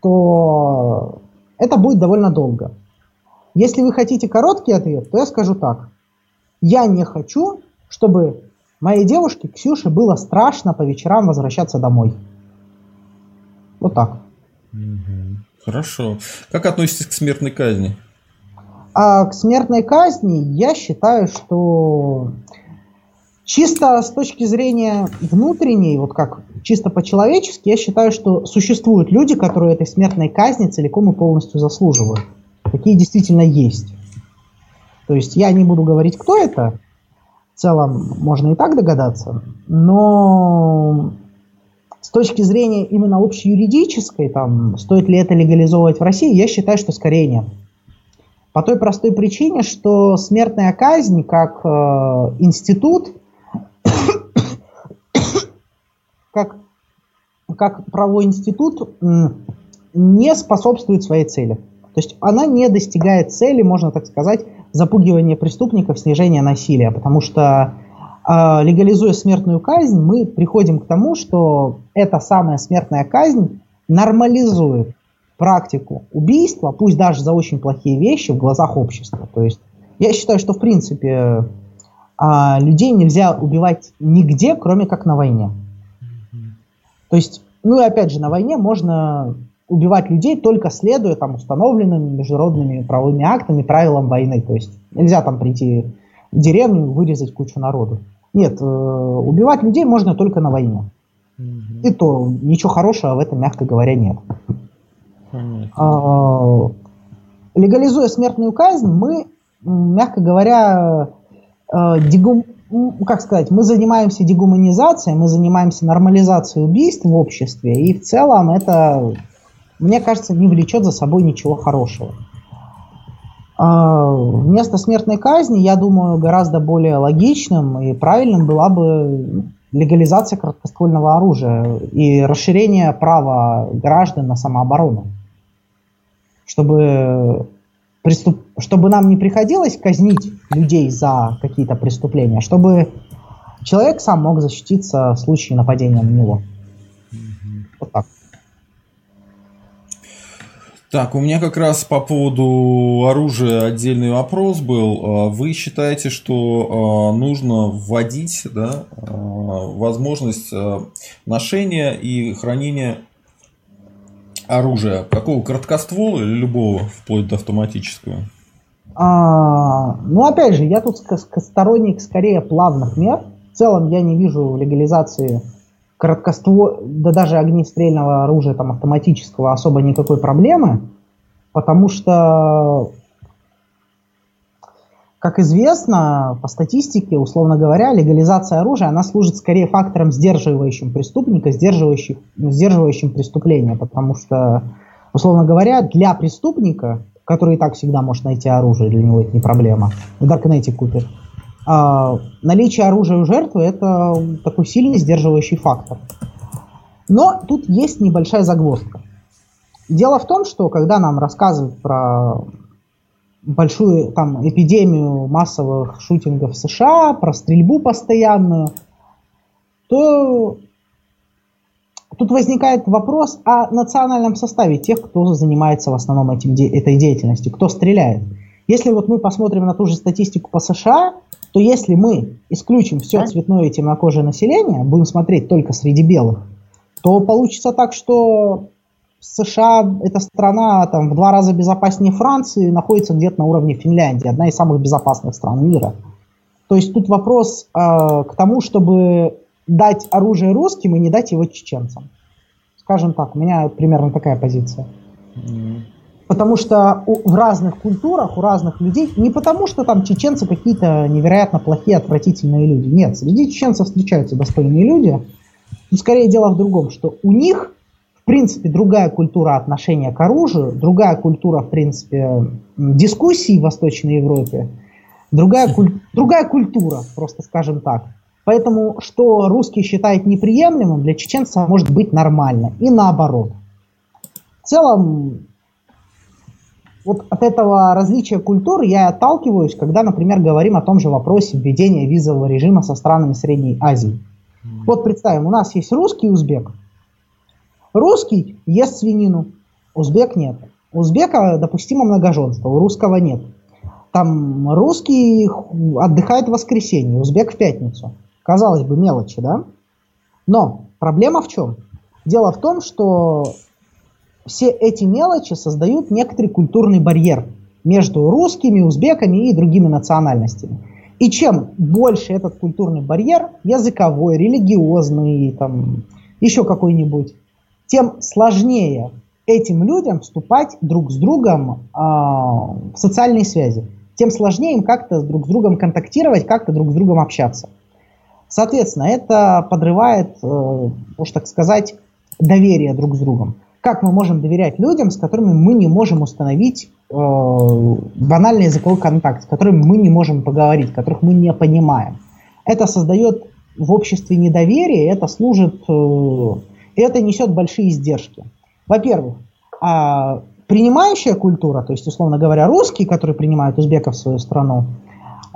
то это будет довольно долго. Если вы хотите короткий ответ, то я скажу так. Я не хочу, чтобы моей девушке Ксюше было страшно по вечерам возвращаться домой. Вот так. Хорошо. Как относитесь к смертной казни? А к смертной казни я считаю, что чисто с точки зрения внутренней, вот как чисто по-человечески, я считаю, что существуют люди, которые этой смертной казни целиком и полностью заслуживают. Такие действительно есть. То есть я не буду говорить, кто это. В целом можно и так догадаться. Но с точки зрения именно общеюридической, там, стоит ли это легализовывать в России, я считаю, что скорее нет. По той простой причине, что смертная казнь как э, институт, как, как правовой институт, не способствует своей цели. То есть она не достигает цели, можно так сказать, запугивания преступников, снижения насилия, потому что э, легализуя смертную казнь, мы приходим к тому, что эта самая смертная казнь нормализует практику убийства, пусть даже за очень плохие вещи в глазах общества. То есть я считаю, что в принципе а, людей нельзя убивать нигде, кроме как на войне. То есть, ну и опять же, на войне можно убивать людей только следуя там установленным международными правовыми актами, правилам войны. То есть нельзя там прийти в деревню, вырезать кучу народу. Нет, э, убивать людей можно только на войне. Mm-hmm. И то ничего хорошего в этом, мягко говоря, нет. А, легализуя смертную казнь, мы, мягко говоря, э, дегум, как сказать, мы занимаемся дегуманизацией, мы занимаемся нормализацией убийств в обществе, и в целом это, мне кажется, не влечет за собой ничего хорошего. А, вместо смертной казни, я думаю, гораздо более логичным и правильным была бы легализация короткоствольного оружия и расширение права граждан на самооборону чтобы, преступ... чтобы нам не приходилось казнить людей за какие-то преступления, а чтобы человек сам мог защититься в случае нападения на него. Вот так. Так, у меня как раз по поводу оружия отдельный вопрос был. А, вы считаете, что а, нужно вводить да, возможность ношения и хранения оружия? Какого? Короткоствола или любого, вплоть до автоматического? А, ну, опять же, я тут сторонник скорее плавных мер. В целом я не вижу легализации короткоствол, да даже огнестрельного оружия там автоматического особо никакой проблемы, потому что как известно, по статистике, условно говоря, легализация оружия, она служит скорее фактором сдерживающим преступника, сдерживающим, сдерживающим преступление, потому что, условно говоря, для преступника, который и так всегда может найти оружие, для него это не проблема, в Даркнете купит, а, наличие оружия у жертвы это такой сильный сдерживающий фактор. Но тут есть небольшая загвоздка. Дело в том, что когда нам рассказывают про большую там эпидемию массовых шутингов в США, про стрельбу постоянную, то тут возникает вопрос о национальном составе тех, кто занимается в основном этим, этой деятельностью, кто стреляет. Если вот мы посмотрим на ту же статистику по США, то если мы исключим все цветное и темнокожее население, будем смотреть только среди белых, то получится так, что США, эта страна там, в два раза безопаснее Франции, находится где-то на уровне Финляндии, одна из самых безопасных стран мира. То есть тут вопрос э, к тому, чтобы дать оружие русским и не дать его чеченцам. Скажем так, у меня примерно такая позиция. Mm-hmm. Потому что у, в разных культурах, у разных людей, не потому что там чеченцы какие-то невероятно плохие, отвратительные люди. Нет, среди чеченцев встречаются достойные люди. Но скорее дело в другом, что у них принципе, другая культура отношения к оружию, другая культура, в принципе, дискуссий в Восточной Европе, другая, куль... другая культура, просто скажем так. Поэтому, что русский считает неприемлемым, для чеченца может быть нормально. И наоборот. В целом, вот от этого различия культур я отталкиваюсь, когда, например, говорим о том же вопросе введения визового режима со странами Средней Азии. Вот представим, у нас есть русский и узбек. Русский ест свинину, узбек нет. У узбека допустимо многоженство, у русского нет. Там русский отдыхает в воскресенье, узбек в пятницу. Казалось бы, мелочи, да? Но проблема в чем? Дело в том, что все эти мелочи создают некоторый культурный барьер между русскими, узбеками и другими национальностями. И чем больше этот культурный барьер, языковой, религиозный, там, еще какой-нибудь, тем сложнее этим людям вступать друг с другом э, в социальные связи. Тем сложнее им как-то друг с другом контактировать, как-то друг с другом общаться. Соответственно, это подрывает, э, уж так сказать, доверие друг с другом. Как мы можем доверять людям, с которыми мы не можем установить э, банальный языковой контакт, с которыми мы не можем поговорить, которых мы не понимаем. Это создает в обществе недоверие, это служит, э, это несет большие издержки. Во-первых, э, принимающая культура, то есть, условно говоря, русские, которые принимают узбеков в свою страну,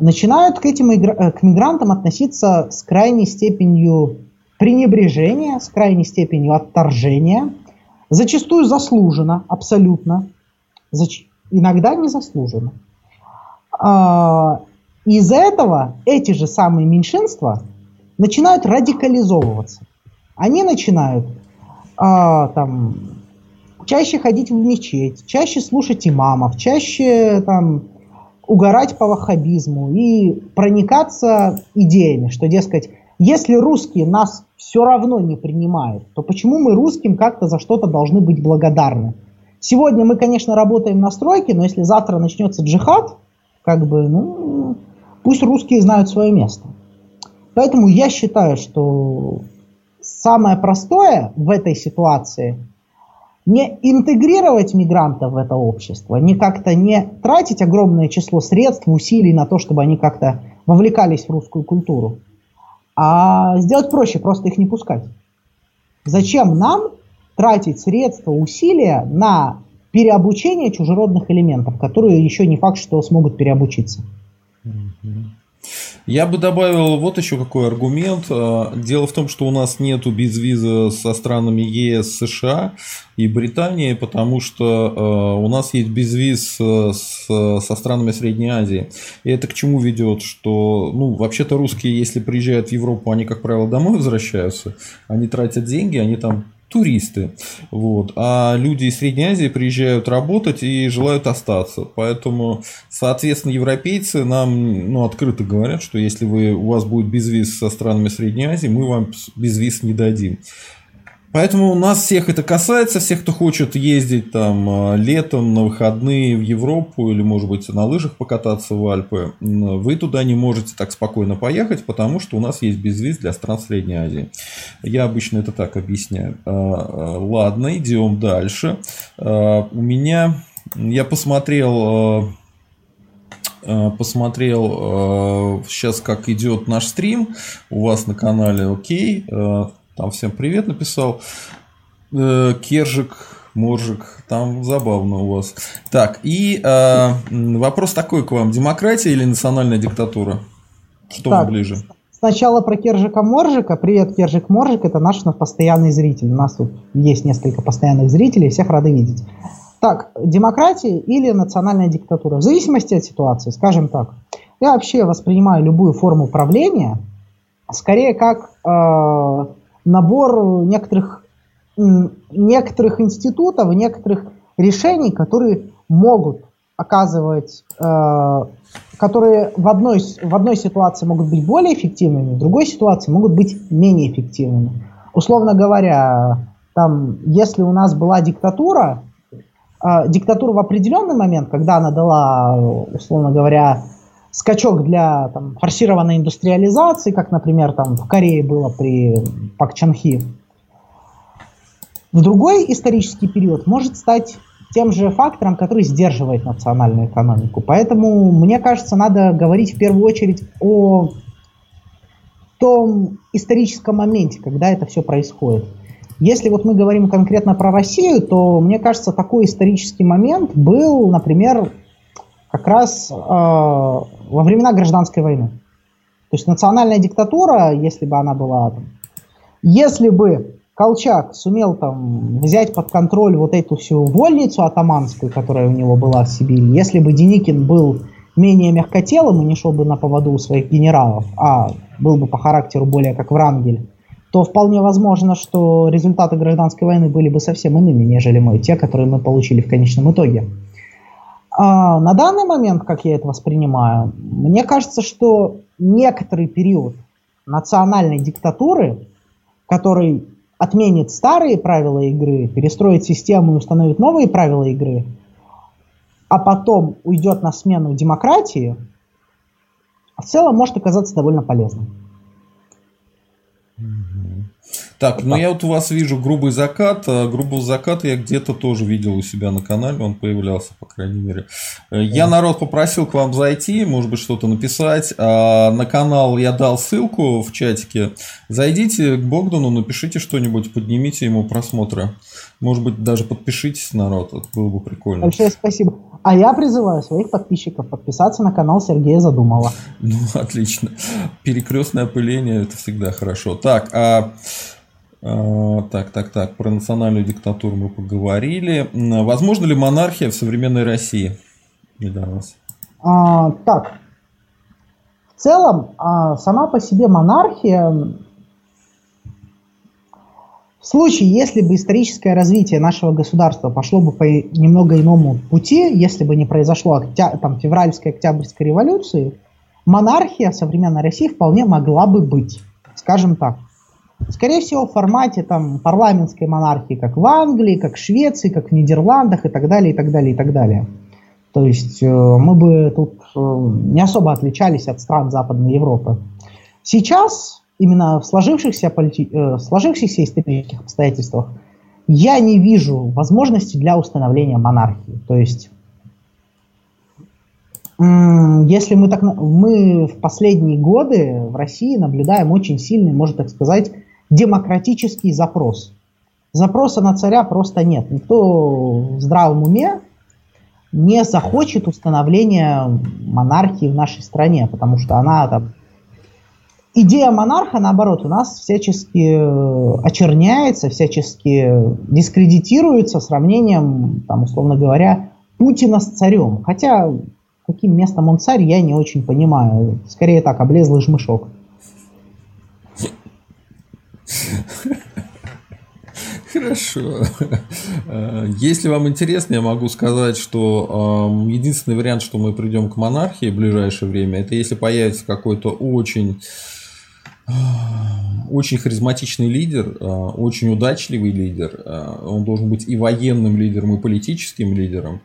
начинают к этим э, к мигрантам относиться с крайней степенью пренебрежения, с крайней степенью отторжения, зачастую заслуженно, абсолютно, зач... иногда незаслуженно. А, из-за этого эти же самые меньшинства начинают радикализовываться. Они начинают а, там, чаще ходить в мечеть, чаще слушать имамов, чаще там, угорать по ваххабизму и проникаться идеями, что, дескать, если русские нас все равно не принимают, то почему мы русским как-то за что-то должны быть благодарны? Сегодня мы, конечно, работаем на стройке, но если завтра начнется джихад, как бы, ну, пусть русские знают свое место. Поэтому я считаю, что самое простое в этой ситуации не интегрировать мигрантов в это общество, не как-то не тратить огромное число средств, усилий на то, чтобы они как-то вовлекались в русскую культуру, а сделать проще, просто их не пускать. Зачем нам тратить средства, усилия на переобучение чужеродных элементов, которые еще не факт, что смогут переобучиться? Я бы добавил вот еще какой аргумент. А, дело в том, что у нас нету безвиза со странами ЕС, США и Британии, потому что а, у нас есть безвиз со странами Средней Азии. И это к чему ведет? Что, ну, вообще-то русские, если приезжают в Европу, они, как правило, домой возвращаются, они тратят деньги, они там туристы. Вот. А люди из Средней Азии приезжают работать и желают остаться. Поэтому, соответственно, европейцы нам ну, открыто говорят, что если вы, у вас будет безвиз со странами Средней Азии, мы вам безвиз не дадим. Поэтому у нас всех это касается, всех, кто хочет ездить там а, летом на выходные в Европу или, может быть, на лыжах покататься в Альпы, вы туда не можете так спокойно поехать, потому что у нас есть безвиз для стран Средней Азии. Я обычно это так объясняю. А, а, ладно, идем дальше. У меня, я посмотрел посмотрел сейчас, как идет наш стрим у вас на канале, окей, там всем привет написал. Э, Кержик, Моржик, там забавно у вас. Так, и э, вопрос такой к вам. Демократия или национальная диктатура? Что так, ближе? Сначала про Кержика Моржика. Привет, Кержик Моржик, это наш постоянный зритель. У нас тут есть несколько постоянных зрителей, всех рады видеть. Так, демократия или национальная диктатура? В зависимости от ситуации, скажем так. Я вообще воспринимаю любую форму правления скорее как э, набор некоторых, некоторых институтов, некоторых решений, которые могут оказывать, э, которые в одной, в одной ситуации могут быть более эффективными, в другой ситуации могут быть менее эффективными. Условно говоря, там, если у нас была диктатура, э, диктатура в определенный момент, когда она дала, условно говоря, скачок для там, форсированной индустриализации, как, например, там в Корее было при Пак Чанхи. В другой исторический период может стать тем же фактором, который сдерживает национальную экономику. Поэтому, мне кажется, надо говорить в первую очередь о том историческом моменте, когда это все происходит. Если вот мы говорим конкретно про Россию, то мне кажется, такой исторический момент был, например, как раз э, во времена гражданской войны. То есть национальная диктатура, если бы она была там, если бы Колчак сумел там взять под контроль вот эту всю вольницу атаманскую, которая у него была в Сибири, если бы Деникин был менее мягкотелым и не шел бы на поводу у своих генералов, а был бы по характеру более как Врангель, то вполне возможно, что результаты гражданской войны были бы совсем иными, нежели мы, те, которые мы получили в конечном итоге. А на данный момент, как я это воспринимаю, мне кажется, что некоторый период национальной диктатуры, который отменит старые правила игры, перестроит систему и установит новые правила игры, а потом уйдет на смену демократии, в целом может оказаться довольно полезным. Так, ну я вот у вас вижу грубый закат. А грубый закат я где-то тоже видел у себя на канале, он появлялся, по крайней мере. Э, я народ попросил к вам зайти, может быть, что-то написать. А на канал я дал ссылку в чатике. Зайдите к Богдану, напишите что-нибудь, поднимите ему просмотры. Может быть, даже подпишитесь, народ, это было бы прикольно. Большое спасибо. А я призываю своих подписчиков подписаться на канал Сергея Задумова. Ну, отлично. Перекрестное опыление это всегда хорошо. Так, а а, так, так, так, про национальную диктатуру мы поговорили. Возможно ли монархия в современной России? Для вас. А, так, в целом, а, сама по себе монархия, в случае, если бы историческое развитие нашего государства пошло бы по немного иному пути, если бы не произошло там, февральской октябрьской революции, монархия в современной России вполне могла бы быть, скажем так. Скорее всего, в формате там, парламентской монархии, как в Англии, как в Швеции, как в Нидерландах и так далее, и так далее, и так далее. То есть э, мы бы тут э, не особо отличались от стран Западной Европы. Сейчас, именно в сложившихся, полити... э, сложившихся исторических обстоятельствах, я не вижу возможности для установления монархии. То есть, если мы так, мы в последние годы в России наблюдаем очень сильный, можно так сказать, демократический запрос. Запроса на царя просто нет. Никто в здравом уме не захочет установления монархии в нашей стране, потому что она там... Идея монарха, наоборот, у нас всячески э, очерняется, всячески дискредитируется сравнением, там, условно говоря, Путина с царем. Хотя каким местом он царь, я не очень понимаю. Скорее так, облезлый жмышок. Хорошо. Э, если вам интересно, я могу сказать, что единственный вариант, что мы придем к монархии в ближайшее время, это если появится какой-то очень очень харизматичный лидер, э, очень удачливый лидер. Э, он должен быть и военным лидером, и политическим лидером.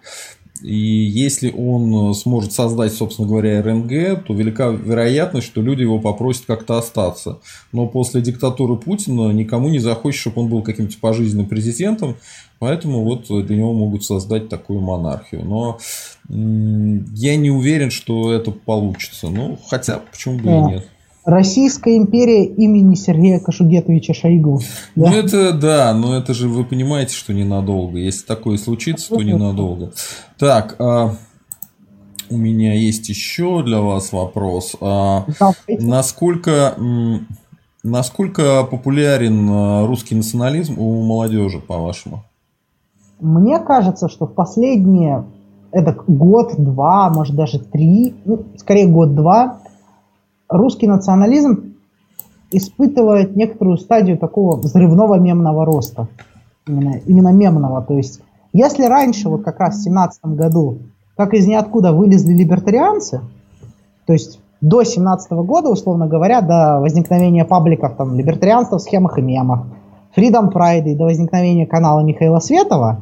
И если он сможет создать, собственно говоря, РНГ, то велика вероятность, что люди его попросят как-то остаться. Но после диктатуры Путина никому не захочет, чтобы он был каким-то пожизненным президентом. Поэтому вот для него могут создать такую монархию. Но я не уверен, что это получится. Ну, хотя, почему бы и нет. Российская империя имени Сергея Кашугетовича Шойгу. Да? Ну это да, но это же вы понимаете, что ненадолго. Если такое случится, то ненадолго. Так, а, у меня есть еще для вас вопрос. А, насколько, насколько популярен а, русский национализм у молодежи, по-вашему? Мне кажется, что в последние это год-два, может даже три, ну, скорее год-два, русский национализм испытывает некоторую стадию такого взрывного мемного роста. Именно, именно мемного. То есть, если раньше, вот как раз в 17 году, как из ниоткуда вылезли либертарианцы, то есть до 17 года, условно говоря, до возникновения пабликов там либертарианства в схемах и мемах, Freedom Pride и до возникновения канала Михаила Светова,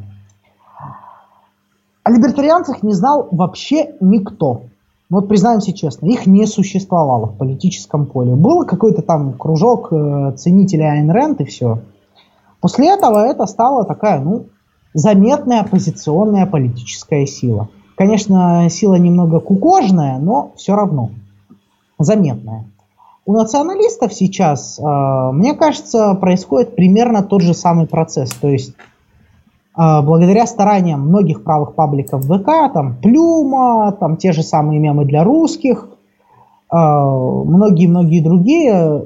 о либертарианцах не знал вообще никто. Ну, вот признаемся честно, их не существовало в политическом поле. Был какой-то там кружок э, ценителей Айн Рэнд и все. После этого это стало такая, ну, заметная оппозиционная политическая сила. Конечно, сила немного кукожная, но все равно заметная. У националистов сейчас, э, мне кажется, происходит примерно тот же самый процесс. То есть благодаря стараниям многих правых пабликов ВК, там Плюма, там те же самые мемы для русских, а, многие-многие другие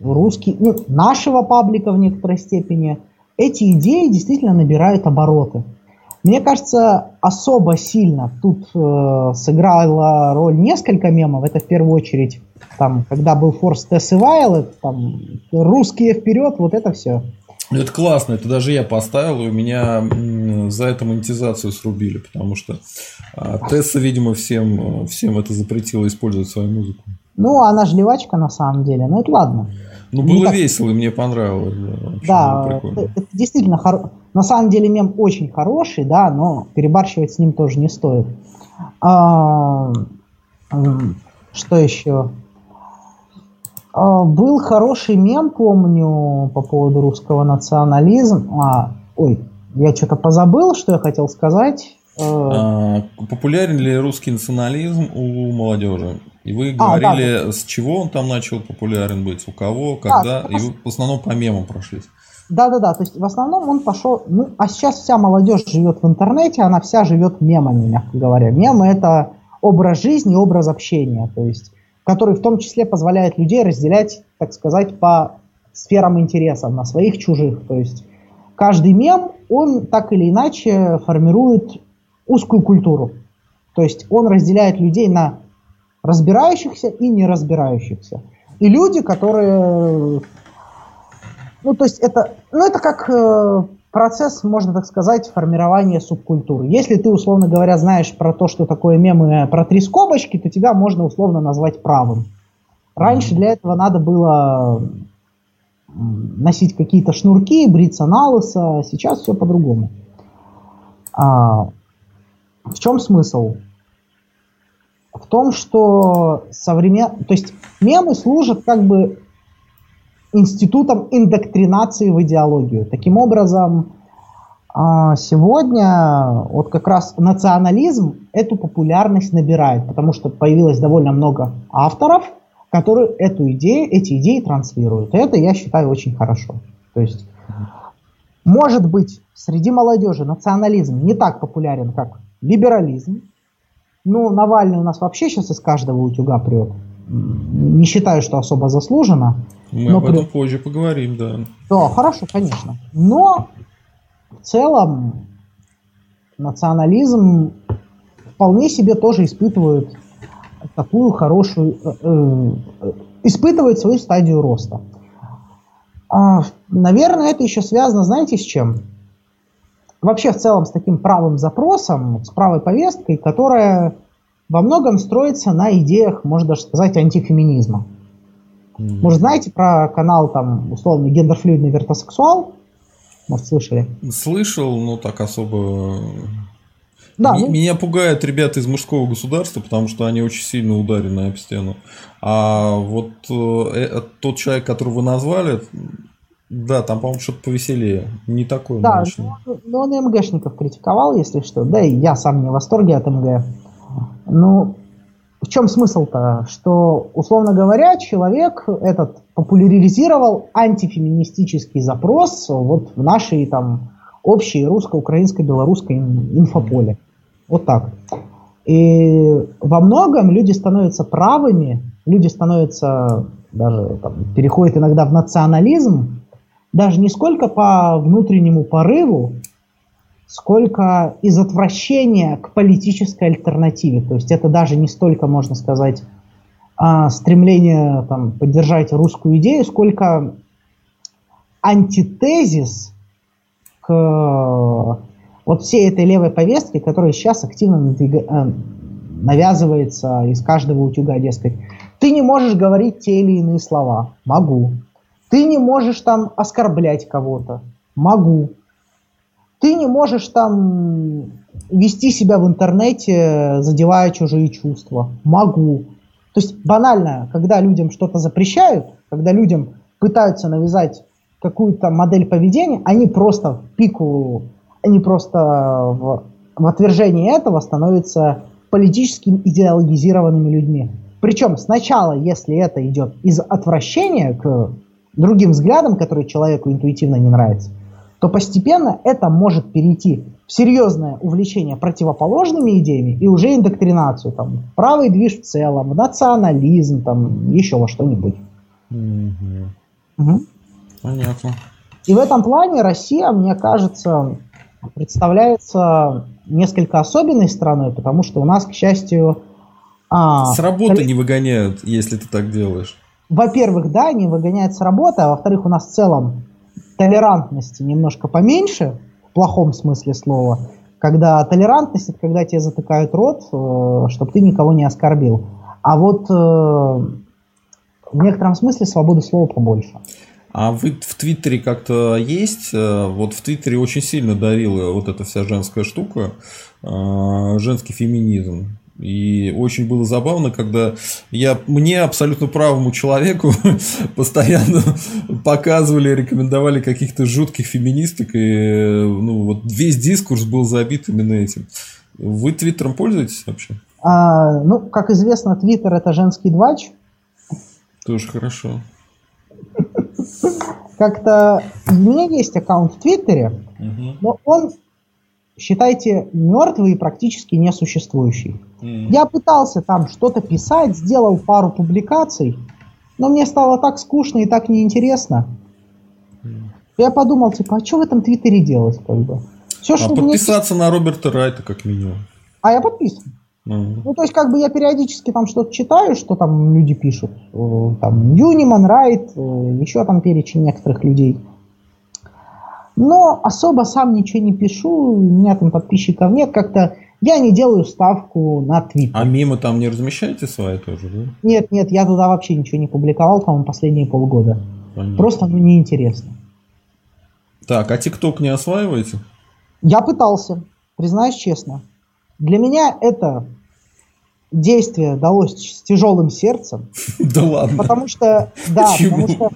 русские, ну, нашего паблика в некоторой степени, эти идеи действительно набирают обороты. Мне кажется, особо сильно тут э, сыграла роль несколько мемов. Это в первую очередь, там, когда был Force Tess и Violet, там, русские вперед, вот это все. Это классно, это даже я поставил, и у меня за это монетизацию срубили, потому что а, Тесса, видимо, всем, всем это запретила использовать свою музыку. Ну, она же на самом деле, ну это ладно. Ну, было так... весело, и мне понравилось. Да, это, это действительно, хор... на самом деле мем очень хороший, да, но перебарщивать с ним тоже не стоит. А, что еще? А, был хороший мем, помню, по поводу русского национализма. А, ой, я что-то позабыл, что я хотел сказать. А, популярен ли русский национализм у молодежи? И вы говорили, а, да, с чего он там начал популярен быть, у кого, когда, да, и вы в основном по мемам прошлись. Да, да, да. То есть в основном он пошел. Ну, а сейчас вся молодежь живет в интернете, она вся живет мемами, мягко говоря. Мемы это образ жизни, образ общения, то есть, который в том числе позволяет людей разделять, так сказать, по сферам интересов, на своих чужих. То есть каждый мем, он так или иначе формирует узкую культуру. То есть он разделяет людей на разбирающихся и не разбирающихся. И люди, которые... Ну, то есть это, ну, это как э, процесс, можно так сказать, формирования субкультуры. Если ты, условно говоря, знаешь про то, что такое мемы про три скобочки, то тебя можно условно назвать правым. Раньше для этого надо было носить какие-то шнурки, бриться на лысо. Сейчас все по-другому. А, в чем смысл? в том, что современ... То есть мемы служат как бы институтом индоктринации в идеологию. Таким образом, а, сегодня вот как раз национализм эту популярность набирает, потому что появилось довольно много авторов, которые эту идею, эти идеи транслируют. И это, я считаю, очень хорошо. То есть, может быть, среди молодежи национализм не так популярен, как либерализм, ну, Навальный у нас вообще сейчас из каждого утюга прет. Не считаю, что особо заслуженно. Мы об этом прет. позже поговорим, да. Да, хорошо, конечно. Но в целом национализм вполне себе тоже испытывает такую хорошую, э, э, испытывает свою стадию роста. А, наверное, это еще связано, знаете, с чем? вообще в целом с таким правым запросом, с правой повесткой, которая во многом строится на идеях, можно даже сказать, антифеминизма. Mm. Может, знаете про канал там условно гендерфлюидный вертосексуал? Может, слышали? Слышал, но так особо. Да, М- ну... Меня пугают ребята из мужского государства, потому что они очень сильно ударены об стену. А вот э, э тот человек, которого вы назвали, да, там, по-моему, что-то повеселее. Не такой Да, но, но он и МГшников критиковал, если что. Да, и я сам не в восторге от МГ. Ну, чем смысл-то? Что, условно говоря, человек этот популяризировал антифеминистический запрос вот в нашей там общей русско-украинско-белорусской инфополе. Вот так. И во многом люди становятся правыми, люди становятся даже там, переходят иногда в национализм, даже не сколько по внутреннему порыву, сколько из отвращения к политической альтернативе. То есть это даже не столько, можно сказать, а, стремление там, поддержать русскую идею, сколько антитезис к вот всей этой левой повестке, которая сейчас активно э, навязывается из каждого утюга, дескать. Ты не можешь говорить те или иные слова. Могу. Ты не можешь там оскорблять кого-то. Могу. Ты не можешь там вести себя в интернете, задевая чужие чувства. Могу. То есть банально, когда людям что-то запрещают, когда людям пытаются навязать какую-то модель поведения, они просто в пику, они просто в, в отвержении этого становятся политически идеологизированными людьми. Причем сначала, если это идет из отвращения к другим взглядам, которые человеку интуитивно не нравятся, то постепенно это может перейти в серьезное увлечение противоположными идеями и уже индоктринацию, там, правый движ в целом, национализм, там, еще во что-нибудь. Угу. Угу. Понятно. И в этом плане Россия, мне кажется, представляется несколько особенной страной, потому что у нас, к счастью... А, С работы не выгоняют, если ты так делаешь. Во-первых, да, не выгоняют с работы, а во-вторых, у нас в целом толерантности немножко поменьше, в плохом смысле слова. Когда толерантность, это когда тебе затыкают рот, э, чтобы ты никого не оскорбил. А вот э, в некотором смысле свободы слова побольше. А вы в Твиттере как-то есть? Э, вот в Твиттере очень сильно давила вот эта вся женская штука, женский феминизм. И очень было забавно, когда я, мне, абсолютно правому человеку, постоянно показывали, рекомендовали каких-то жутких феминисток, и ну, вот весь дискурс был забит именно этим. Вы Твиттером пользуетесь вообще? А, ну, как известно, Твиттер это женский двач. Тоже хорошо. Как-то у меня есть аккаунт в Твиттере, но он считайте, мертвый и практически несуществующий. Mm. Я пытался там что-то писать, сделал пару публикаций, но мне стало так скучно и так неинтересно. Mm. Я подумал, типа, а что в этом Твиттере делать, как бы? Все, а что подписаться мне... на Роберта Райта, как минимум. А я подписан. Mm. Ну, то есть, как бы я периодически там что-то читаю, что там люди пишут. Э, там Юниман, Райт, э, еще там перечень некоторых людей. Но особо сам ничего не пишу, у меня там подписчиков нет, как-то я не делаю ставку на Твиттер. А мимо там не размещаете свои тоже, да? Нет, нет, я туда вообще ничего не публиковал, по-моему, последние полгода. Понятно. Просто ну неинтересно. Так, а ТикТок не осваиваете? Я пытался, признаюсь честно. Для меня это действие далось с тяжелым сердцем. Да ладно. Потому что, да, потому что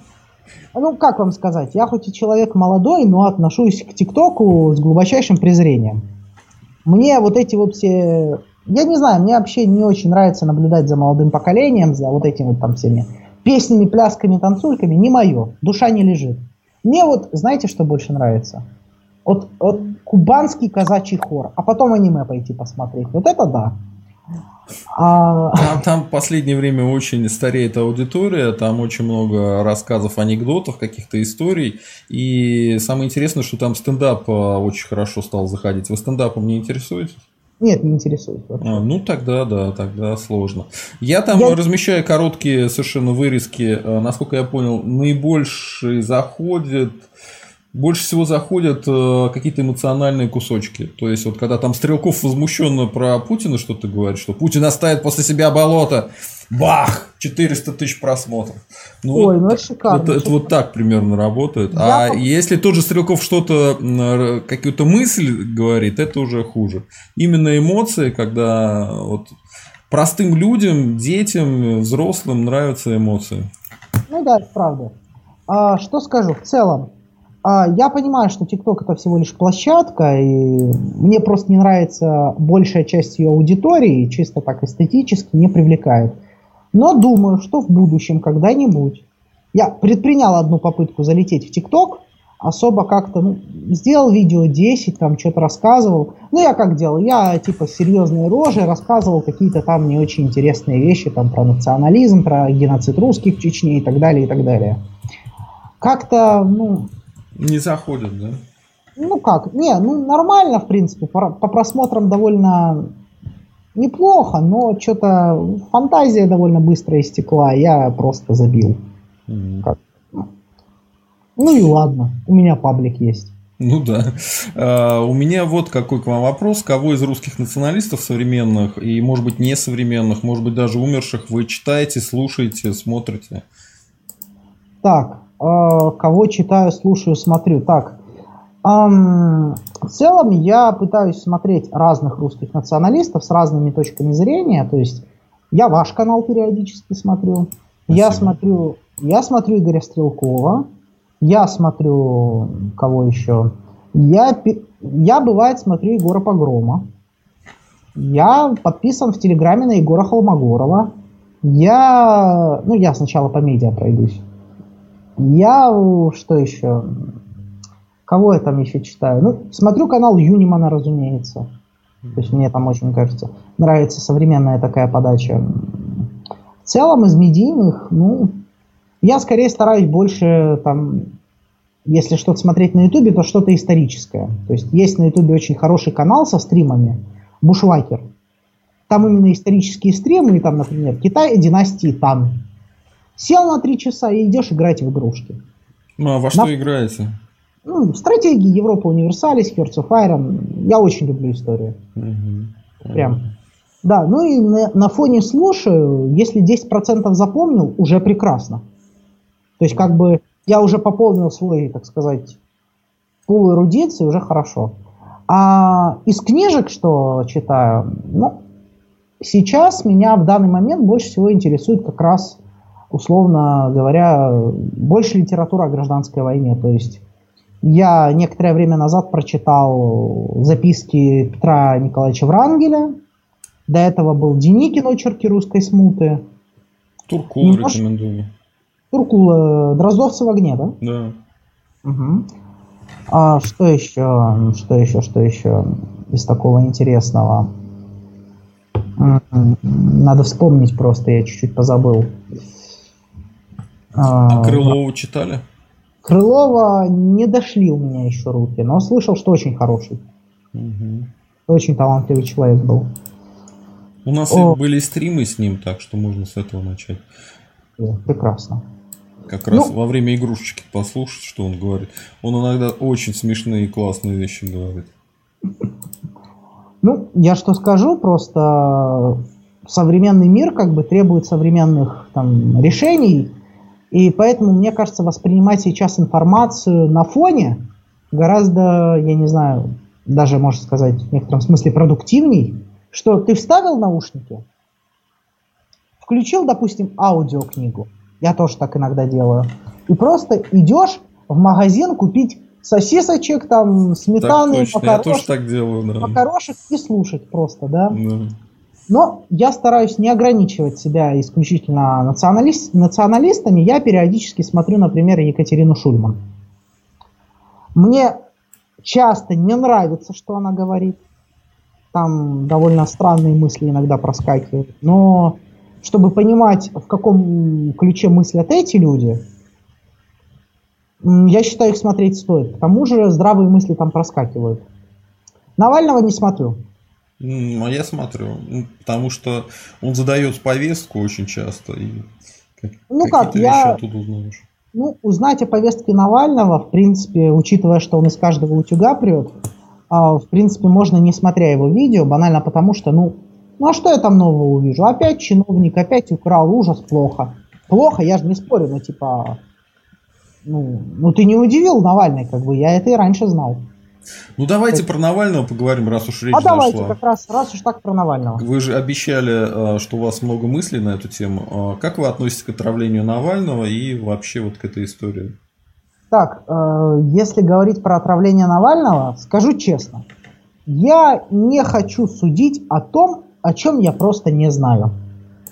ну, как вам сказать, я хоть и человек молодой, но отношусь к ТикТоку с глубочайшим презрением. Мне вот эти вот все... Я не знаю, мне вообще не очень нравится наблюдать за молодым поколением, за вот этими вот там всеми песнями, плясками, танцульками. Не мое. Душа не лежит. Мне вот, знаете, что больше нравится? Вот, вот кубанский казачий хор, а потом аниме пойти посмотреть. Вот это да. А... Там, там в последнее время очень стареет аудитория, там очень много рассказов, анекдотов, каких-то историй. И самое интересное, что там стендап а, очень хорошо стал заходить. Вы стендапом не интересуетесь? Нет, не интересует. А, ну тогда да, тогда сложно. Я там я... размещаю короткие совершенно вырезки. А, насколько я понял, наибольший заходит больше всего заходят э, какие-то эмоциональные кусочки. То есть, вот когда там Стрелков возмущенно про Путина что-то говорит, что Путин оставит после себя болото, бах, 400 тысяч просмотров. Ну, Ой, вот, ну это шикарно. Это, это вот так примерно работает. Я... А если тот же Стрелков что-то, какую-то мысль говорит, это уже хуже. Именно эмоции, когда вот простым людям, детям, взрослым нравятся эмоции. Ну да, это правда. А, что скажу в целом? А, я понимаю, что TikTok это всего лишь площадка, и мне просто не нравится большая часть ее аудитории, чисто так эстетически не привлекает. Но думаю, что в будущем когда-нибудь я предпринял одну попытку залететь в TikTok, особо как-то ну, сделал видео 10, там что-то рассказывал. Ну, я как делал? Я типа серьезные рожи рассказывал какие-то там не очень интересные вещи там про национализм, про геноцид русских в Чечне и так далее, и так далее. Как-то, ну, не заходят, да? Ну как, не, ну нормально, в принципе, по, по просмотрам довольно неплохо, но что-то фантазия довольно быстро истекла, я просто забил. Mm-hmm. Как? Ну и ладно, у меня паблик есть. Ну да. А, у меня вот какой к вам вопрос. Кого из русских националистов современных и, может быть, несовременных, может быть, даже умерших вы читаете, слушаете, смотрите? Так, кого читаю, слушаю, смотрю. Так, эм, в целом я пытаюсь смотреть разных русских националистов с разными точками зрения. То есть я ваш канал периодически смотрю. Спасибо. Я смотрю, я смотрю Игоря Стрелкова. Я смотрю кого еще. Я, я бывает смотрю Егора Погрома. Я подписан в Телеграме на Егора Холмогорова. Я, ну, я сначала по медиа пройдусь. Я что еще? Кого я там еще читаю? Ну, смотрю канал Юнимана, разумеется. То есть мне там очень, кажется, нравится современная такая подача. В целом из медийных, ну, я скорее стараюсь больше там если что-то смотреть на Ютубе, то что-то историческое. То есть есть на Ютубе очень хороший канал со стримами, Бушвакер. Там именно исторические стримы, и там, например, Китай, династии Тан. Сел на три часа и идешь играть в игрушки. Ну, а во что на... играете? Ну, стратегии Европа Универсалис, Hearts of Iron. Я очень люблю историю. Угу. Прям. Да, ну и на, на фоне слушаю, если 10% запомнил, уже прекрасно. То есть, как бы, я уже пополнил свой, так сказать, пул эрудиции, уже хорошо. А из книжек, что читаю, ну, сейчас меня в данный момент больше всего интересует как раз, условно говоря, больше литература о гражданской войне. То есть я некоторое время назад прочитал записки Петра Николаевича Врангеля, до этого был Деникин «Очерки русской смуты». Туркул Немнож... рекомендую. Туркул, э, Дроздовцы в огне, да? Да. Угу. А что еще, что еще, что еще из такого интересного? Надо вспомнить просто, я чуть-чуть позабыл. А Крылова читали? Крылова не дошли у меня еще руки, но слышал, что очень хороший. Угу. Очень талантливый человек был. У нас О. были стримы с ним, так что можно с этого начать. Прекрасно. Как раз ну, во время игрушечки послушать, что он говорит. Он иногда очень смешные и классные вещи говорит. Ну, я что скажу, просто современный мир как бы требует современных там, решений, и поэтому, мне кажется, воспринимать сейчас информацию на фоне гораздо, я не знаю, даже, можно сказать, в некотором смысле продуктивней, что ты вставил наушники, включил, допустим, аудиокнигу, я тоже так иногда делаю, и просто идешь в магазин купить сосисочек, там, сметаны, так макарошек, я тоже так делаю, да. макарошек и слушать просто, да. да. Но я стараюсь не ограничивать себя исключительно националист, националистами. Я периодически смотрю, например, Екатерину Шульман. Мне часто не нравится, что она говорит. Там довольно странные мысли иногда проскакивают. Но чтобы понимать, в каком ключе мыслят эти люди, я считаю, их смотреть стоит. К тому же здравые мысли там проскакивают. Навального не смотрю. Ну, а я смотрю, ну, потому что он задает повестку очень часто. И ну как, я... оттуда узнаешь. Ну, узнать о повестке Навального, в принципе, учитывая, что он из каждого утюга прет, а, в принципе, можно не смотря его видео, банально потому что, ну, ну а что я там нового увижу? Опять чиновник, опять украл, ужас, плохо. Плохо, я же не спорю, но типа, ну, ну ты не удивил Навальный, как бы, я это и раньше знал. Ну давайте про Навального поговорим, раз уж речь а зашла. давайте, как раз, раз уж так про Навального. Вы же обещали, э, что у вас много мыслей на эту тему. Э, как вы относитесь к отравлению Навального и вообще вот к этой истории? Так, э, если говорить про отравление Навального, скажу честно, я не хочу судить о том, о чем я просто не знаю.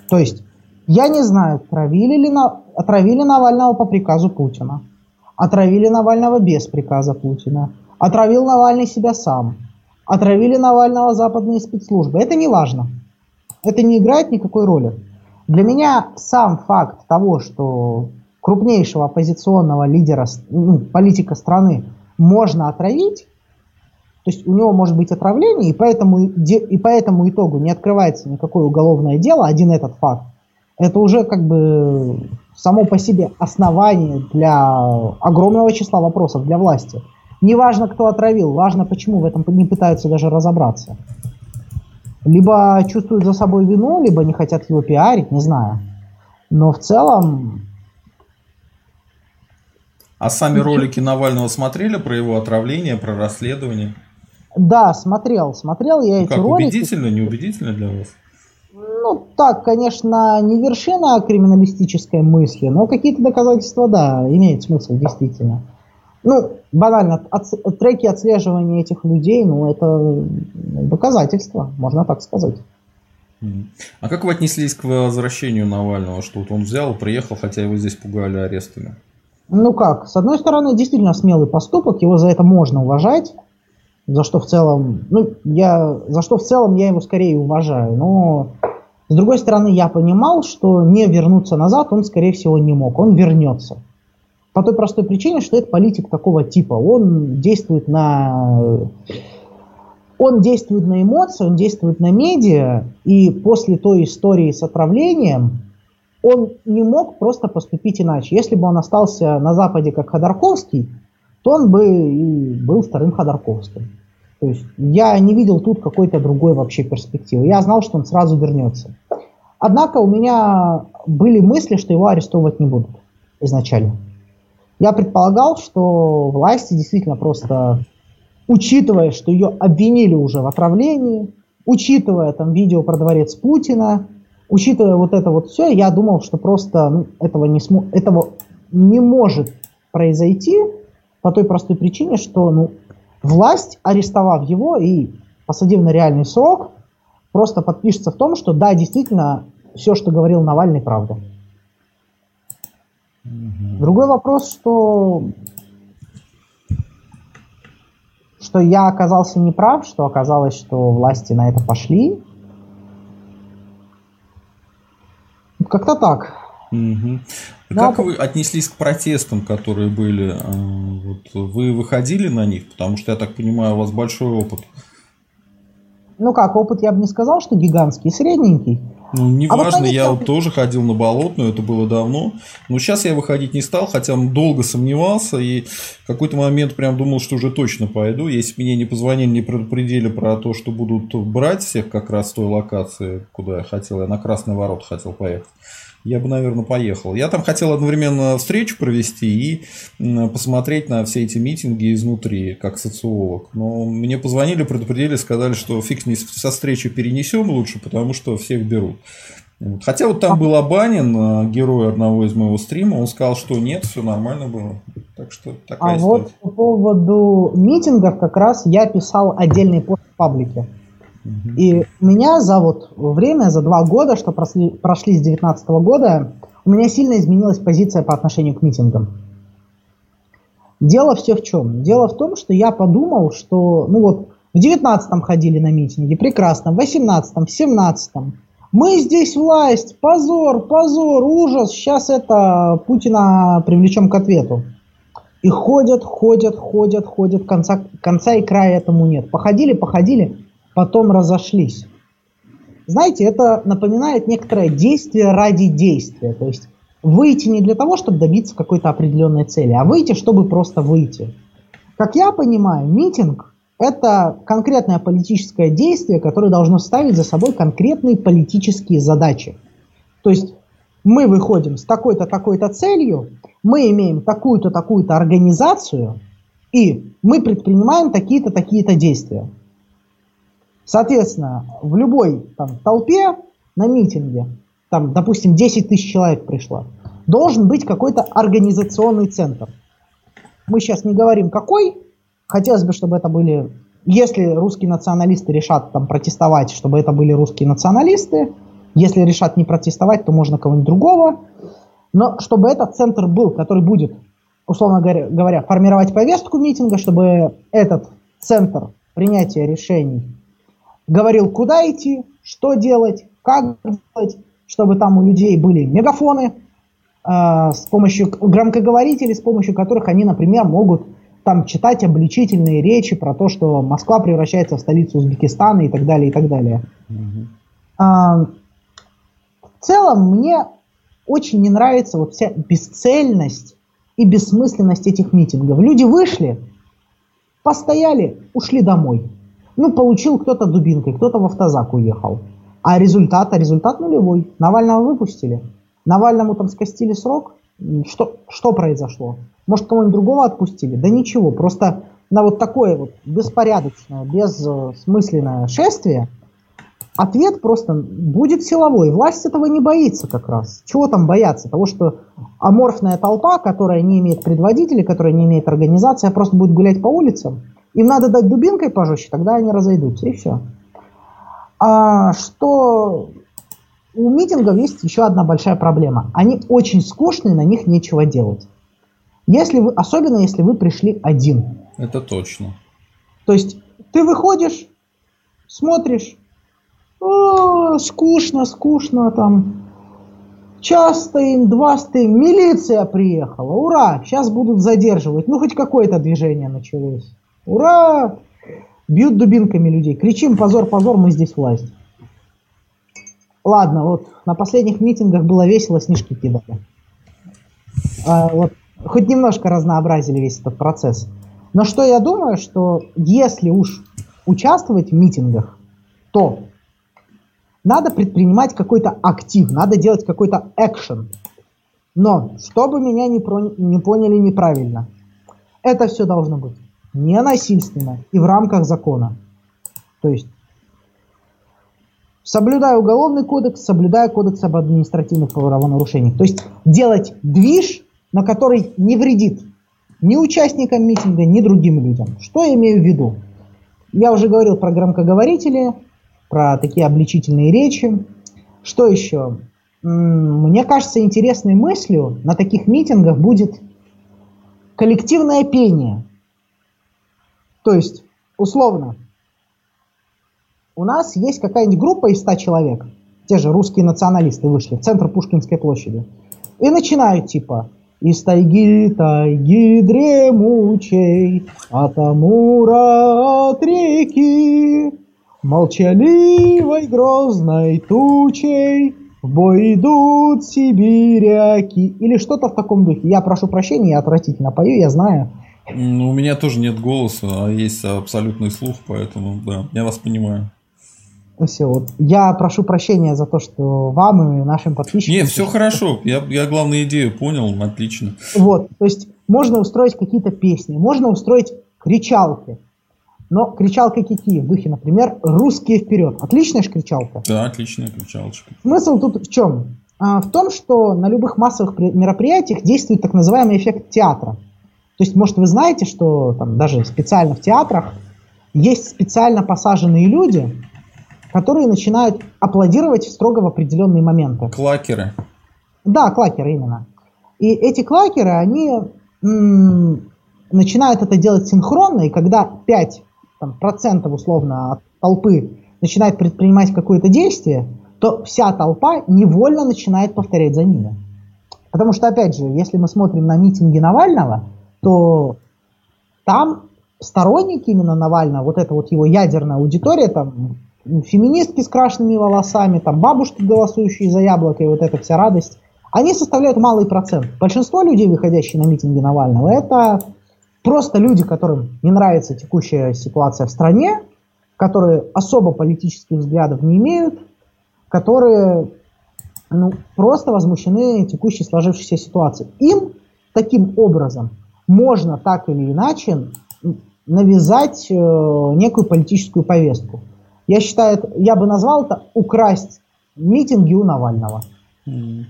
То есть, я не знаю, отравили ли на, отравили Навального по приказу Путина. Отравили Навального без приказа Путина. Отравил Навальный себя сам. Отравили Навального западные спецслужбы. Это не важно. Это не играет никакой роли. Для меня сам факт того, что крупнейшего оппозиционного лидера, ну, политика страны можно отравить, то есть у него может быть отравление, и поэтому, и по этому итогу не открывается никакое уголовное дело, один этот факт, это уже как бы само по себе основание для огромного числа вопросов для власти. Не важно, кто отравил, важно, почему в этом не пытаются даже разобраться. Либо чувствуют за собой вину, либо не хотят его пиарить, не знаю. Но в целом... А сами ролики Навального смотрели про его отравление, про расследование? Да, смотрел, смотрел я ну, эти как, ролики. Убедительно, неубедительно для вас? Ну, так, конечно, не вершина криминалистической мысли, но какие-то доказательства, да, имеют смысл, действительно. Ну, банально, от, треки отслеживания этих людей, ну, это доказательство, можно так сказать. А как вы отнеслись к возвращению Навального, что вот он взял, приехал, хотя его здесь пугали арестами? Ну как, с одной стороны, действительно смелый поступок, его за это можно уважать, за что в целом, ну, я, за что в целом я его скорее уважаю, но с другой стороны, я понимал, что не вернуться назад он, скорее всего, не мог, он вернется. По той простой причине, что это политик такого типа. Он действует на он действует на эмоции, он действует на медиа, и после той истории с отравлением он не мог просто поступить иначе. Если бы он остался на Западе как Ходорковский, то он бы и был вторым Ходорковским. То есть я не видел тут какой-то другой вообще перспективы. Я знал, что он сразу вернется. Однако у меня были мысли, что его арестовывать не будут изначально. Я предполагал, что власти действительно просто, учитывая, что ее обвинили уже в отравлении, учитывая там видео про дворец Путина, учитывая вот это вот все, я думал, что просто ну, этого, не смо... этого не может произойти по той простой причине, что ну, власть, арестовав его и посадив на реальный срок, просто подпишется в том, что да, действительно, все, что говорил Навальный, правда. Другой вопрос, что что я оказался неправ, что оказалось, что власти на это пошли. Как-то так. Угу. Как вы отнеслись к протестам, которые были? А, вот вы выходили на них, потому что я так понимаю, у вас большой опыт. Ну как, опыт я бы не сказал, что гигантский, средненький. Ну, неважно, а вот я вот тоже ходил на болотную, это было давно. Но сейчас я выходить не стал, хотя долго сомневался и в какой-то момент прям думал, что уже точно пойду. Если мне не позвонили, не предупредили про то, что будут брать всех как раз с той локации, куда я хотел, я на Красный Ворот хотел поехать я бы, наверное, поехал. Я там хотел одновременно встречу провести и посмотреть на все эти митинги изнутри, как социолог. Но мне позвонили, предупредили, сказали, что фиг не со встречи перенесем лучше, потому что всех берут. Хотя вот там был Абанин, э, герой одного из моего стрима, он сказал, что нет, все нормально было. Так что такая А ситуация. вот по поводу митингов как раз я писал отдельный пост в паблике. И меня за вот время, за два года, что прошли, прошли с 2019 года, у меня сильно изменилась позиция по отношению к митингам. Дело все в чем? Дело в том, что я подумал, что, ну вот, в 19-м ходили на митинги, прекрасно, в 18-м, в 17-м. Мы здесь власть, позор, позор, ужас, сейчас это Путина привлечем к ответу. И ходят, ходят, ходят, ходят, конца, конца и края этому нет. Походили, походили, потом разошлись. Знаете, это напоминает некоторое действие ради действия. То есть выйти не для того, чтобы добиться какой-то определенной цели, а выйти, чтобы просто выйти. Как я понимаю, митинг – это конкретное политическое действие, которое должно ставить за собой конкретные политические задачи. То есть мы выходим с такой-то, такой-то целью, мы имеем такую-то, такую-то организацию, и мы предпринимаем такие-то, такие-то действия. Соответственно, в любой там, толпе на митинге, там, допустим, 10 тысяч человек пришло, должен быть какой-то организационный центр. Мы сейчас не говорим какой, хотелось бы, чтобы это были, если русские националисты решат там протестовать, чтобы это были русские националисты, если решат не протестовать, то можно кого-нибудь другого, но чтобы этот центр был, который будет, условно говоря, формировать повестку митинга, чтобы этот центр принятия решений говорил, куда идти, что делать, как делать, чтобы там у людей были мегафоны э, с помощью громкоговорителей, с помощью которых они, например, могут там читать обличительные речи про то, что Москва превращается в столицу Узбекистана и так далее, и так далее. Mm-hmm. А, в целом мне очень не нравится вот вся бесцельность и бессмысленность этих митингов. Люди вышли, постояли, ушли домой. Ну, получил кто-то дубинкой, кто-то в автозак уехал. А результат, а результат нулевой. Навального выпустили. Навальному там скостили срок. Что, что произошло? Может, кого-нибудь другого отпустили? Да ничего, просто на вот такое вот беспорядочное, бессмысленное шествие ответ просто будет силовой. Власть этого не боится как раз. Чего там бояться? Того, что аморфная толпа, которая не имеет предводителей, которая не имеет организации, а просто будет гулять по улицам – им надо дать дубинкой пожестче, тогда они разойдутся, и все. А, что у митингов есть еще одна большая проблема. Они очень скучные, на них нечего делать. Если вы, особенно если вы пришли один. Это точно. То есть ты выходишь, смотришь, О, скучно, скучно там. Час стоим, два стоим, милиция приехала, ура, сейчас будут задерживать. Ну, хоть какое-то движение началось. Ура! Бьют дубинками людей, кричим, позор, позор, мы здесь власть. Ладно, вот на последних митингах было весело, снежки кидали. А, вот, хоть немножко разнообразили весь этот процесс. Но что я думаю, что если уж участвовать в митингах, то надо предпринимать какой-то актив, надо делать какой-то экшен. Но, чтобы меня не, про... не поняли неправильно, это все должно быть не насильственно и в рамках закона. То есть, соблюдая уголовный кодекс, соблюдая кодекс об административных правонарушениях. То есть, делать движ, на который не вредит ни участникам митинга, ни другим людям. Что я имею в виду? Я уже говорил про громкоговорители, про такие обличительные речи. Что еще? Мне кажется, интересной мыслью на таких митингах будет коллективное пение. То есть, условно, у нас есть какая-нибудь группа из 100 человек, те же русские националисты вышли в центр Пушкинской площади, и начинают типа из тайги, тайги дремучей, от Амура, от реки, молчаливой грозной тучей, в бой идут сибиряки. Или что-то в таком духе. Я прошу прощения, я отвратительно пою, я знаю. Ну, у меня тоже нет голоса, а есть абсолютный слух, поэтому, да, я вас понимаю. Все, вот. Я прошу прощения за то, что вам и нашим подписчикам... Нет, все хорошо. Я, я главную идею понял, отлично. Вот, то есть можно устроить какие-то песни, можно устроить кричалки. Но кричалка какие? В духе, например, «Русские вперед». Отличная же кричалка. Да, отличная кричалочка. Смысл тут в чем? А, в том, что на любых массовых мероприятиях действует так называемый эффект театра. То есть, может, вы знаете, что там даже специально в театрах есть специально посаженные люди, которые начинают аплодировать строго в определенные моменты. Клакеры. Да, клакеры именно. И эти клакеры, они м- начинают это делать синхронно, и когда 5 там, процентов условно от толпы начинает предпринимать какое-то действие, то вся толпа невольно начинает повторять за ними. Потому что, опять же, если мы смотрим на митинги Навального, то там сторонники именно Навального, вот эта вот его ядерная аудитория, там феминистки с крашенными волосами, там бабушки, голосующие за яблоко, и вот эта вся радость, они составляют малый процент. Большинство людей, выходящие на митинги Навального, это просто люди, которым не нравится текущая ситуация в стране, которые особо политических взглядов не имеют, которые ну, просто возмущены текущей сложившейся ситуацией. Им таким образом можно так или иначе навязать э, некую политическую повестку. Я считаю, я бы назвал это украсть митинги у Навального. Mm.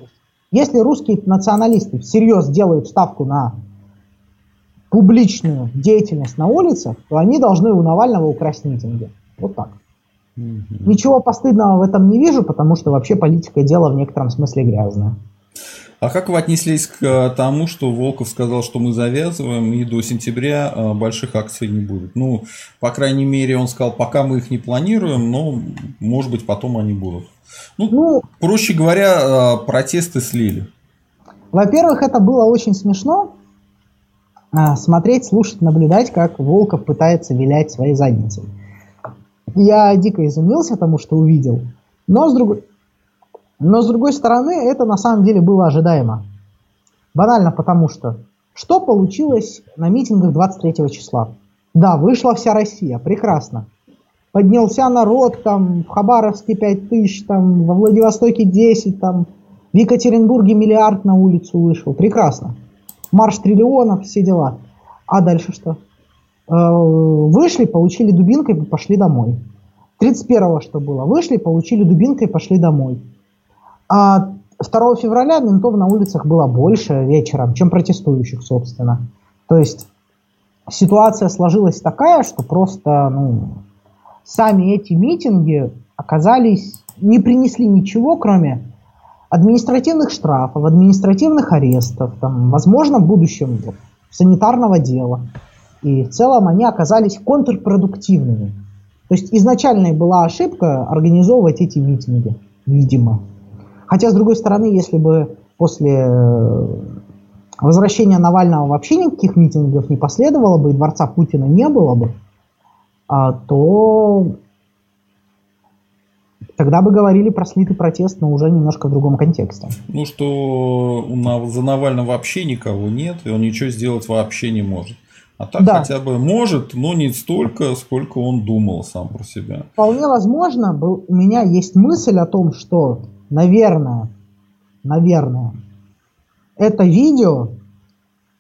Если русские националисты всерьез делают ставку на публичную деятельность на улицах, то они должны у Навального украсть митинги. Вот так. Mm-hmm. Ничего постыдного в этом не вижу, потому что вообще политика дело в некотором смысле грязное. А как вы отнеслись к э, тому, что Волков сказал, что мы завязываем и до сентября э, больших акций не будет? Ну, по крайней мере, он сказал, пока мы их не планируем, но, может быть, потом они будут. Ну, ну проще говоря, э, протесты слили. Во-первых, это было очень смешно. Смотреть, слушать, наблюдать, как Волков пытается вилять своей задницей. Я дико изумился тому, что увидел. Но, с другой, но с другой стороны, это на самом деле было ожидаемо. Банально потому что, что получилось на митингах 23 числа? Да, вышла вся Россия, прекрасно. Поднялся народ, там, в Хабаровске 5 тысяч, там, во Владивостоке 10, там, в Екатеринбурге миллиард на улицу вышел. Прекрасно. Марш триллионов, все дела. А дальше что? Э, вышли, получили дубинкой, пошли домой. 31-го что было? Вышли, получили дубинкой, пошли домой. А 2 февраля ментов на улицах было больше вечером, чем протестующих, собственно. То есть ситуация сложилась такая, что просто ну, сами эти митинги оказались, не принесли ничего, кроме административных штрафов, административных арестов, там, возможно, в будущем санитарного дела. И в целом они оказались контрпродуктивными. То есть изначальной была ошибка организовывать эти митинги, видимо. Хотя, с другой стороны, если бы после возвращения Навального вообще никаких митингов не последовало бы, и дворца Путина не было бы, а, то тогда бы говорили про слитый протест, но уже немножко в другом контексте. Ну, что у, за Навального вообще никого нет, и он ничего сделать вообще не может. А так да. хотя бы может, но не столько, сколько он думал сам про себя. Вполне возможно, был, у меня есть мысль о том, что, наверное, наверное, это видео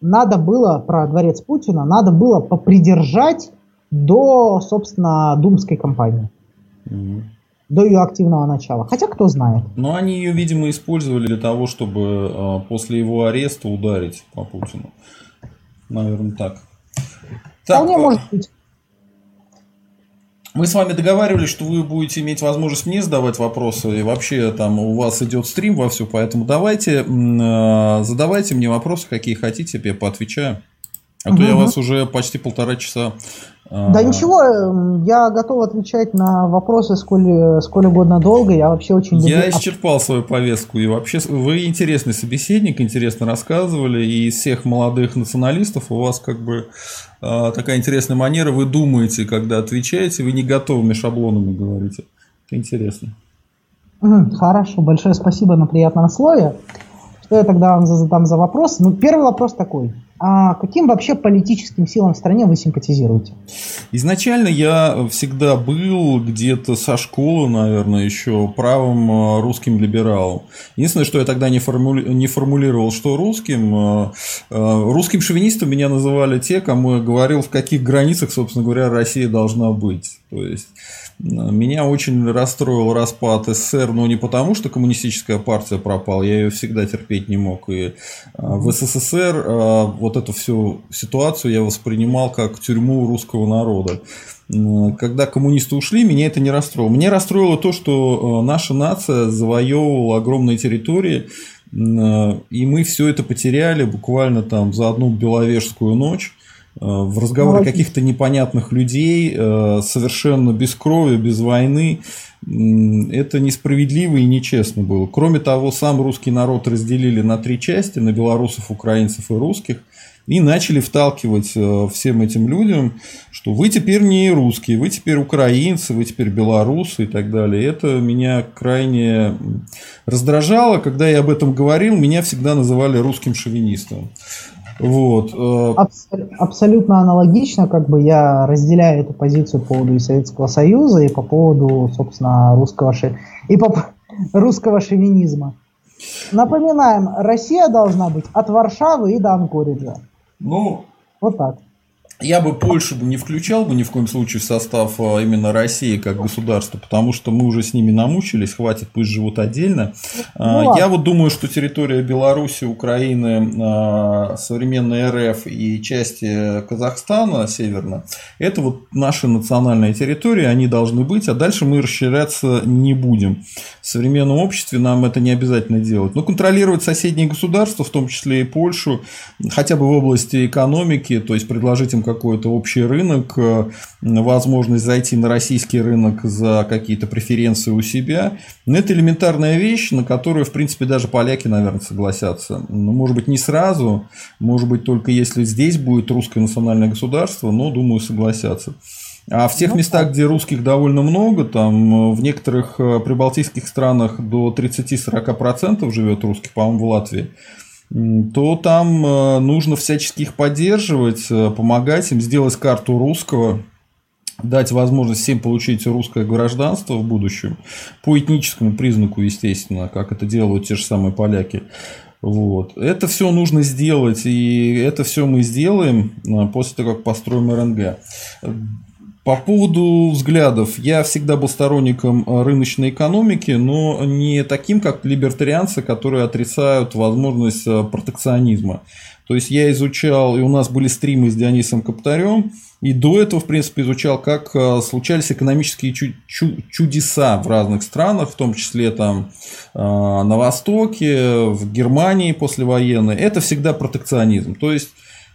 надо было про дворец Путина, надо было попридержать до, собственно, думской кампании. Mm-hmm. До ее активного начала. Хотя кто знает. Но они ее, видимо, использовали для того, чтобы э, после его ареста ударить по Путину. Наверное, так. так Вполне а... может быть. Мы с вами договаривались, что вы будете иметь возможность мне задавать вопросы, и вообще там у вас идет стрим во все, поэтому давайте, э, задавайте мне вопросы, какие хотите, я поотвечаю. А угу. то я вас уже почти полтора часа да а. ничего, эм, я готов отвечать на вопросы сколь, сколь угодно долго. Я вообще очень люблю... Я исчерпал свою повестку. И вообще вы интересный собеседник, интересно рассказывали. И из всех молодых националистов у вас как бы а, такая интересная манера. Вы думаете, когда отвечаете, вы не готовыми шаблонами говорите. Это интересно. Хорошо, большое спасибо на приятном слове. Что я тогда вам задам за вопрос? Ну, первый вопрос такой. А каким вообще политическим силам в стране вы симпатизируете? Изначально я всегда был где-то со школы, наверное, еще правым э, русским либералом. Единственное, что я тогда не, формули... не формулировал, что русским. Э, э, русским шовинистом меня называли те, кому я говорил, в каких границах, собственно говоря, Россия должна быть. То есть меня очень расстроил распад СССР, но не потому, что коммунистическая партия пропала, я ее всегда терпеть не мог. И а, в СССР а, вот эту всю ситуацию я воспринимал как тюрьму русского народа. Когда коммунисты ушли, меня это не расстроило. Меня расстроило то, что наша нация завоевывала огромные территории, и мы все это потеряли буквально там за одну беловежскую ночь. Э, в разговоре ну, каких-то непонятных людей, э, совершенно без крови, без войны. Это несправедливо и нечестно было. Кроме того, сам русский народ разделили на три части, на белорусов, украинцев и русских, и начали вталкивать э, всем этим людям, что вы теперь не русские, вы теперь украинцы, вы теперь белорусы и так далее. Это меня крайне раздражало. Когда я об этом говорил, меня всегда называли русским шовинистом. Вот. Э, Абс- абсолютно аналогично, как бы я разделяю эту позицию по поводу и Советского Союза, и по поводу, собственно, русского ши... и по русского шовинизма. Напоминаем, Россия должна быть от Варшавы и до Анкориджа. Ну, вот так. Я бы Польшу бы не включал бы ни в коем случае в состав а, именно России как государства, потому что мы уже с ними намучились, хватит, пусть живут отдельно. А, ну, Я вот думаю, что территория Беларуси, Украины, а, современной РФ и части Казахстана северно, это вот наши национальные территории, они должны быть, а дальше мы расширяться не будем. В современном обществе нам это не обязательно делать. Но контролировать соседние государства, в том числе и Польшу, хотя бы в области экономики, то есть предложить им какой-то общий рынок, э, возможность зайти на российский рынок за какие-то преференции у себя. Но это элементарная вещь, на которую, в принципе, даже поляки, наверное, согласятся. Ну, может быть, не сразу, может быть, только если здесь будет русское национальное государство, но, думаю, согласятся. А в тех ну, местах, где русских довольно много, там в некоторых э, прибалтийских странах до 30-40% живет русских, по-моему, в Латвии, то там э, нужно всячески их поддерживать, э, помогать им сделать карту русского, дать возможность всем получить русское гражданство в будущем, по этническому признаку, естественно, как это делают те же самые поляки. Вот. Это все нужно сделать, и это все мы сделаем э, после того, как построим РНГ. По поводу взглядов, я всегда был сторонником э, рыночной экономики, но не таким, как либертарианцы, которые отрицают возможность э, протекционизма. То есть я изучал, и у нас были стримы с Дионисом Каптарем, и до этого, в принципе, изучал, как э, случались экономические чудеса в разных странах, в том числе там на Востоке, в Германии послевоенной. Это всегда протекционизм. То есть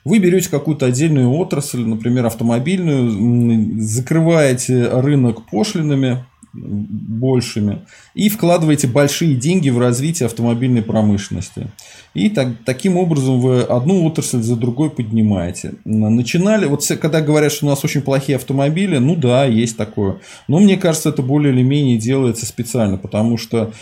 вы берете какую-то отдельную отрасль, например, автомобильную, закрываете рынок пошлинами, большими и вкладываете большие деньги в развитие автомобильной промышленности. И так, таким образом вы одну отрасль за другой поднимаете. Начинали, вот когда говорят, что у нас очень плохие автомобили, ну да, есть такое. Но мне кажется, это более или менее делается специально, потому что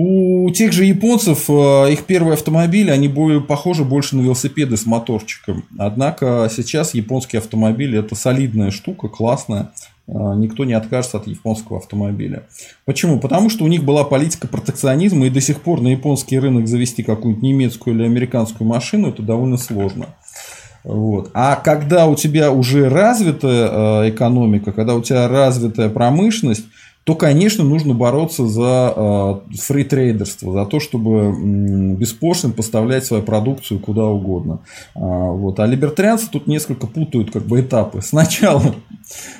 у тех же японцев э, их первые автомобили, они более, похожи больше на велосипеды с моторчиком. Однако сейчас японские автомобили это солидная штука, классная. Э, никто не откажется от японского автомобиля. Почему? Потому что у них была политика протекционизма, и до сих пор на японский рынок завести какую-нибудь немецкую или американскую машину это довольно сложно. Вот. А когда у тебя уже развитая э, экономика, когда у тебя развитая промышленность, то, конечно, нужно бороться за фритрейдерство, за то, чтобы беспошлино поставлять свою продукцию куда угодно. А, вот. А либертарианцы тут несколько путают как бы этапы. Сначала,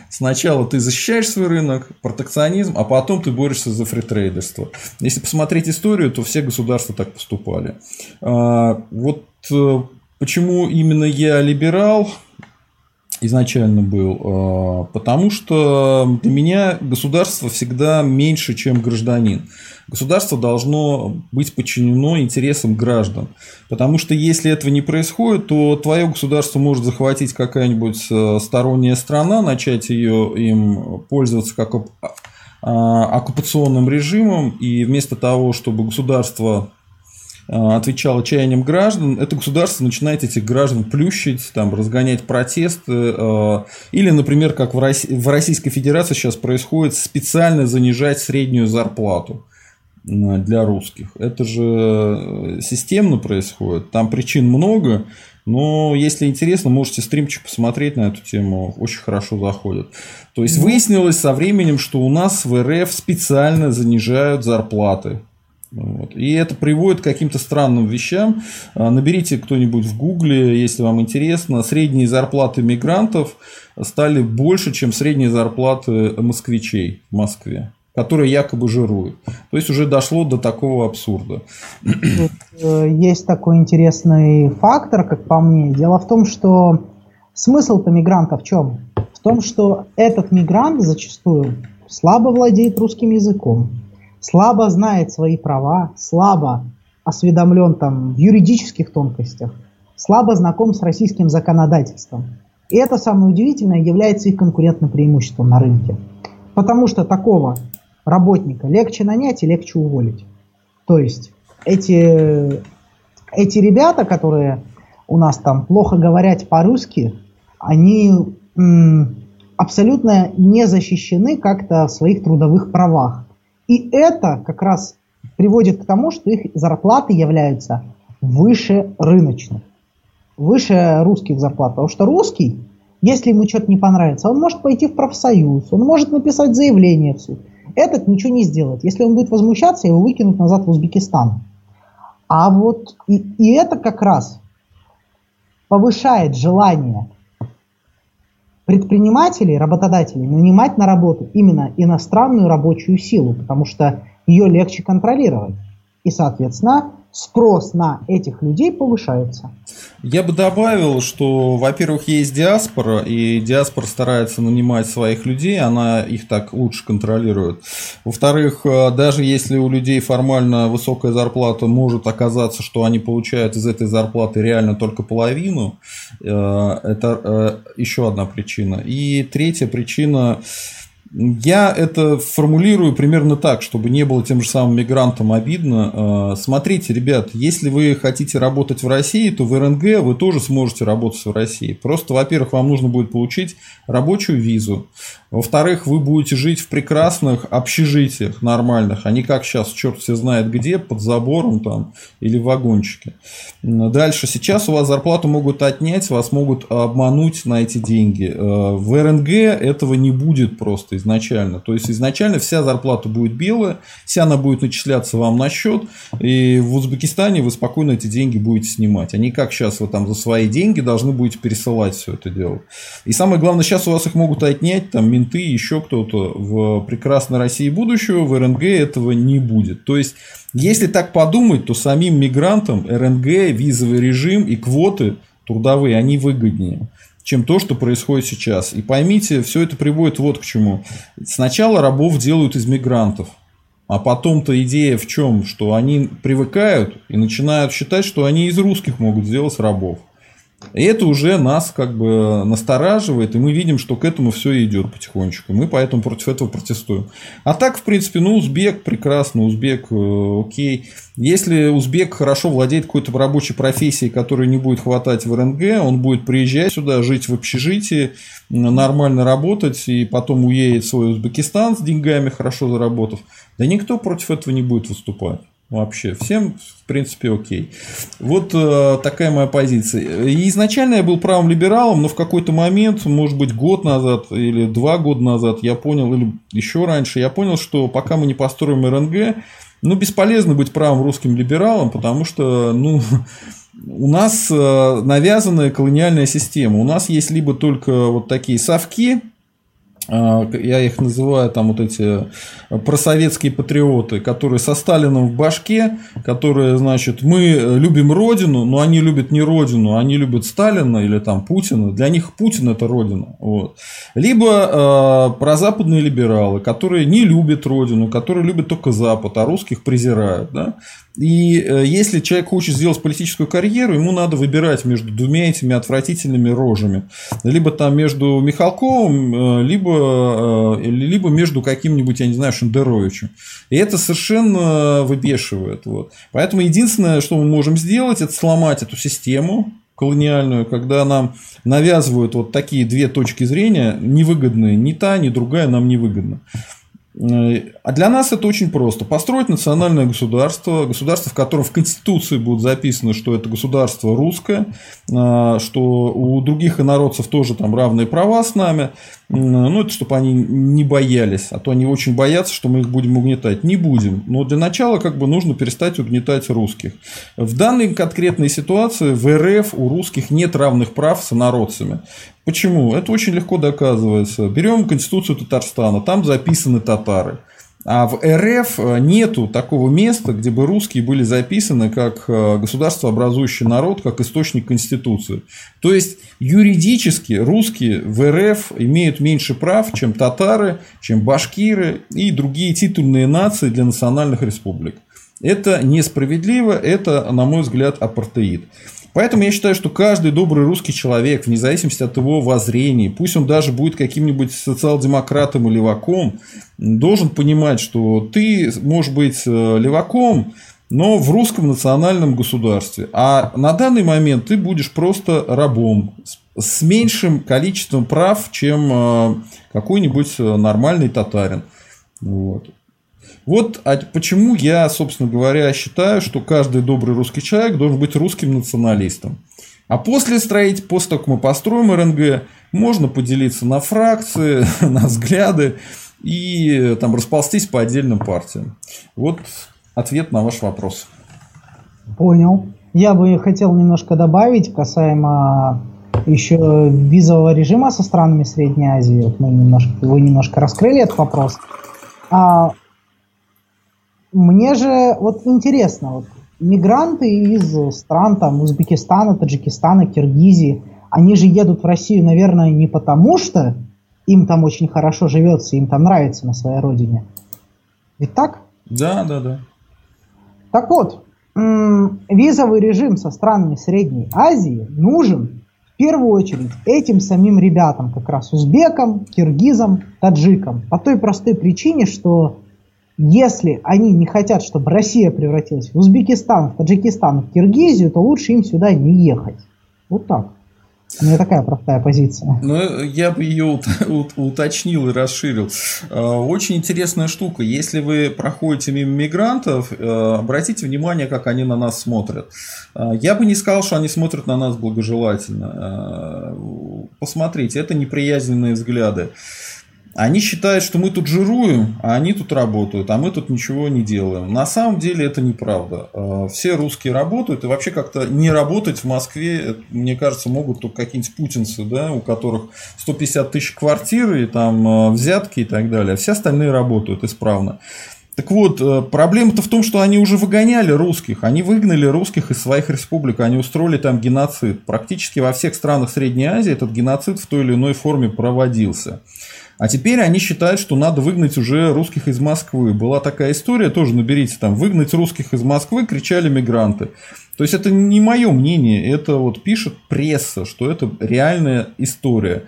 сначала ты защищаешь свой рынок, протекционизм, а потом ты борешься за фритрейдерство. Если посмотреть историю, то все государства так поступали. А, вот э, почему именно я либерал, изначально был, а, потому что для меня государство всегда меньше, чем гражданин. Государство должно быть подчинено интересам граждан. Потому что если этого не происходит, то твое государство может захватить какая-нибудь э, сторонняя страна, начать ее им пользоваться как а, оккупационным режимом, и вместо того, чтобы государство Э, отвечало чаяниям граждан, это государство начинает этих граждан плющить, там, разгонять протесты. Э, или, например, как в Российской Федерации сейчас происходит, специально занижать среднюю зарплату э, для русских. Это же системно происходит. Там причин много, но если интересно, можете стримчик посмотреть на эту тему. Очень хорошо заходит. То есть выяснилось со временем, что у нас в РФ специально занижают зарплаты вот. И это приводит к каким-то странным вещам. А, наберите кто-нибудь в Гугле, если вам интересно. Средние зарплаты мигрантов стали больше, чем средние зарплаты москвичей в Москве которые якобы жируют. То есть уже дошло до такого абсурда. Э, есть такой интересный фактор, как по мне. Дело в том, что смысл-то мигранта в чем? В том, что этот мигрант зачастую слабо владеет русским языком, слабо знает свои права, слабо осведомлен там в юридических тонкостях, слабо знаком с российским законодательством. И это самое удивительное является их конкурентным преимуществом на рынке. Потому что такого работника легче нанять и легче уволить. То есть эти, эти ребята, которые у нас там плохо говорят по-русски, они м, абсолютно не защищены как-то в своих трудовых правах. И это как раз приводит к тому, что их зарплаты являются выше рыночных, выше русских зарплат. Потому что русский, если ему что-то не понравится, он может пойти в профсоюз, он может написать заявление в суд. Этот ничего не сделает. Если он будет возмущаться, его выкинут назад в Узбекистан. А вот и, и это как раз повышает желание предпринимателей, работодателей нанимать на работу именно иностранную рабочую силу, потому что ее легче контролировать. И, соответственно, спрос на этих людей повышается. Я бы добавил, что, во-первых, есть диаспора, и диаспора старается нанимать своих людей, она их так лучше контролирует. Во-вторых, э, даже если у людей формально высокая зарплата, может оказаться, что они получают из этой зарплаты реально только половину. Э, это э, еще одна причина. И третья причина я это формулирую примерно так, чтобы не было тем же самым мигрантам обидно. А, смотрите, ребят, если вы хотите работать в России, то в РНГ вы тоже сможете работать в России. Просто, во-первых, вам нужно будет получить рабочую визу. Во-вторых, вы будете жить в прекрасных общежитиях нормальных, а не как сейчас, черт все знает где, под забором там или в вагончике. Дальше, сейчас у вас зарплату могут отнять, вас могут обмануть на эти деньги. Э, в РНГ этого не будет просто изначально. То есть, изначально вся зарплата будет белая, вся она будет начисляться вам на счет, и в Узбекистане вы спокойно эти деньги будете снимать. Не как сейчас вы там за свои деньги должны будете пересылать все это дело. И самое главное, сейчас у вас их могут отнять там менты, еще кто-то в прекрасной России будущего, в РНГ этого не будет. То есть, если так подумать, то самим мигрантам РНГ, визовый режим и квоты трудовые, они выгоднее чем то, что происходит сейчас. И поймите, все это приводит вот к чему. Сначала рабов делают из мигрантов. А потом-то идея в чем? Что они привыкают и начинают считать, что они из русских могут сделать рабов. И это уже нас как бы настораживает, и мы видим, что к этому все идет потихонечку. Мы поэтому против этого протестуем. А так, в принципе, ну, узбек прекрасно, узбек э, окей. Если узбек хорошо владеет какой-то рабочей профессией, которой не будет хватать в РНГ, он будет приезжать сюда, жить в общежитии, нормально работать, и потом уедет в свой Узбекистан с деньгами, хорошо заработав. Да никто против этого не будет выступать. Вообще, всем, в принципе, окей. Вот э, такая моя позиция. Изначально я был правым либералом, но в какой-то момент, может быть, год назад или два года назад, я понял, или еще раньше, я понял, что пока мы не построим РНГ, ну, бесполезно быть правым русским либералом, потому что, ну, у нас э, навязанная колониальная система. У нас есть либо только вот такие совки, я их называю там вот эти просоветские патриоты, которые со Сталином в башке, которые, значит, мы любим Родину, но они любят не Родину, они любят Сталина или там Путина. Для них Путин это Родина. Вот. Либо э, прозападные либералы, которые не любят Родину, которые любят только Запад, а русских презирают. Да? И э, если человек хочет сделать политическую карьеру, ему надо выбирать между двумя этими отвратительными рожами. Либо там между Михалковым, э, либо, э, либо между каким-нибудь, я не знаю, Шендеровичем. И это совершенно выбешивает. Вот. Поэтому единственное, что мы можем сделать, это сломать эту систему, колониальную, когда нам навязывают вот такие две точки зрения, невыгодные, ни та, ни другая нам невыгодна. А для нас это очень просто. Построить национальное государство, государство, в котором в Конституции будет записано, что это государство русское, а, что у других инородцев тоже там равные права с нами. Ну, это чтобы они не боялись, а то они очень боятся, что мы их будем угнетать. Не будем. Но для начала как бы нужно перестать угнетать русских. В данной конкретной ситуации в РФ у русских нет равных прав с инородцами. Почему? Это очень легко доказывается. Берем Конституцию Татарстана, там записаны татары. А в РФ э, нету такого места, где бы русские были записаны как э, государство образующий народ, как источник Конституции. То есть юридически русские в РФ имеют меньше прав, чем татары, чем башкиры и другие титульные нации для национальных республик. Это несправедливо, это, на мой взгляд, апартеид. Поэтому я считаю, что каждый добрый русский человек, вне зависимости от его воззрений, пусть он даже будет каким-нибудь социал-демократом или леваком, должен понимать, что ты можешь быть э, леваком, но в русском национальном государстве. А на данный момент ты будешь просто рабом с меньшим количеством прав, чем э, какой-нибудь э, нормальный татарин. Вот. Вот а почему я, собственно говоря, считаю, что каждый добрый русский человек должен быть русским националистом. А после строить, после того, как мы построим РНГ, можно поделиться на фракции, на взгляды и там расползтись по отдельным партиям. Вот ответ на ваш вопрос. Понял. Я бы хотел немножко добавить касаемо еще визового режима со странами Средней Азии. Вот мы немножко, вы немножко раскрыли этот вопрос. А мне же вот интересно, вот, мигранты из стран там Узбекистана, Таджикистана, Киргизии, они же едут в Россию, наверное, не потому, что им там очень хорошо живется, им там нравится на своей родине. Ведь так? Да, да, да. Так вот, визовый режим со странами Средней Азии нужен в первую очередь этим самим ребятам, как раз узбекам, киргизам, таджикам. По той простой причине, что если они не хотят, чтобы Россия превратилась в Узбекистан, в Таджикистан, в Киргизию, то лучше им сюда не ехать. Вот так. У меня такая простая позиция. Ну, я бы ее уточнил и расширил. А, очень интересная штука. Если вы проходите мимо мигрантов, э, обратите внимание, как они на нас смотрят. А, я бы не сказал, что они смотрят на нас благожелательно. А, посмотрите, это неприязненные взгляды. Они считают, что мы тут жируем, а они тут работают, а мы тут ничего не делаем. На самом деле это неправда. А, все русские работают, и вообще как-то не работать в Москве, мне кажется, могут только какие-нибудь путинцы, да, у которых 150 тысяч квартир и там а, взятки и так далее. Все остальные работают исправно. Так вот, э, проблема-то в том, что они уже выгоняли русских. Они выгнали русских из своих республик. Они устроили там геноцид. Практически во всех странах Средней Азии этот геноцид в той или иной форме проводился. А теперь они считают, что надо выгнать уже русских из Москвы. Была такая история, тоже наберите там, выгнать русских из Москвы, кричали мигранты. То есть это не мое мнение, это вот пишет пресса, что это реальная история,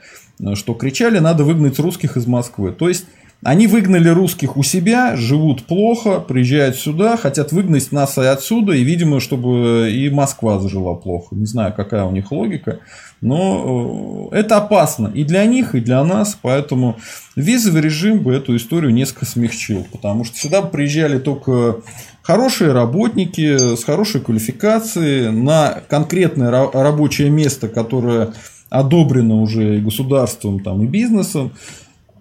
что кричали, надо выгнать русских из Москвы. То есть они выгнали русских у себя, живут плохо, приезжают сюда, хотят выгнать нас и отсюда, и, видимо, чтобы и Москва зажила плохо. Не знаю, какая у них логика, но э, это опасно и для них, и для нас, поэтому визовый режим бы эту историю несколько смягчил, потому что сюда приезжали только хорошие работники с хорошей квалификацией на конкретное рабочее место, которое одобрено уже и государством там, и бизнесом.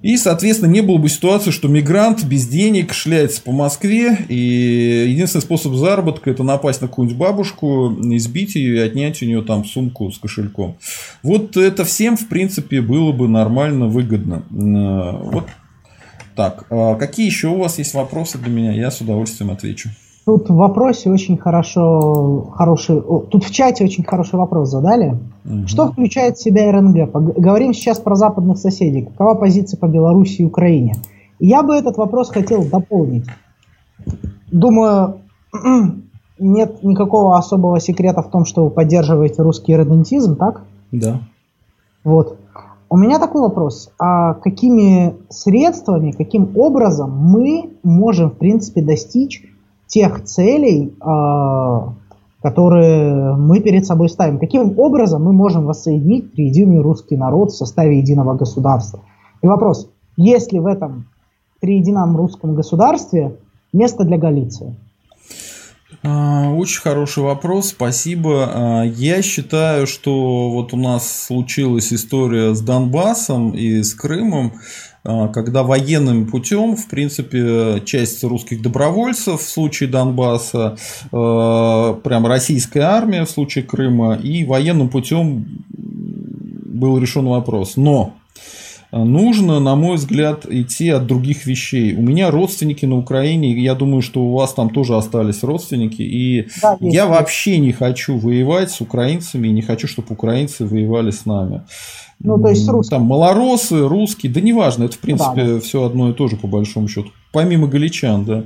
И, соответственно, не было бы ситуации, что мигрант без денег шляется по Москве, и единственный способ заработка – это напасть на какую-нибудь бабушку, избить ее и отнять у нее там сумку с кошельком. Вот это всем, в принципе, было бы нормально, выгодно. Э, вот так. А какие еще у вас есть вопросы для меня? Я с удовольствием отвечу. Тут в вопросе очень хорошо, хороший, тут в чате очень хороший вопрос задали. Угу. Что включает в себя РНГ? Говорим сейчас про западных соседей. Какова позиция по Беларуси и Украине? Я бы этот вопрос хотел дополнить. Думаю, нет никакого особого секрета в том, что вы поддерживаете русский редентизм, так? Да. Вот. У меня такой вопрос. А какими средствами, каким образом мы можем, в принципе, достичь тех целей, а, которые мы перед собой ставим. Каким образом мы можем воссоединить триединый русский народ в составе единого государства? И вопрос, есть ли в этом триедином русском государстве место для Галиции? А, очень хороший вопрос, спасибо. А, я считаю, что вот у нас случилась история с Донбассом и с Крымом. А, когда военным путем, в принципе, часть русских добровольцев в случае Донбасса, а, прям российская армия в случае Крыма, и военным путем был решен вопрос. Но нужно, на мой взгляд, идти от других вещей. У меня родственники на Украине, я думаю, что у вас там тоже остались родственники, и да, я вообще не хочу воевать с украинцами, и не хочу, чтобы украинцы воевали с нами. Ну, то есть русские. Там малоросы, русские, да неважно, это в принципе да, да. все одно и то же по большому счету. Помимо галичан, да.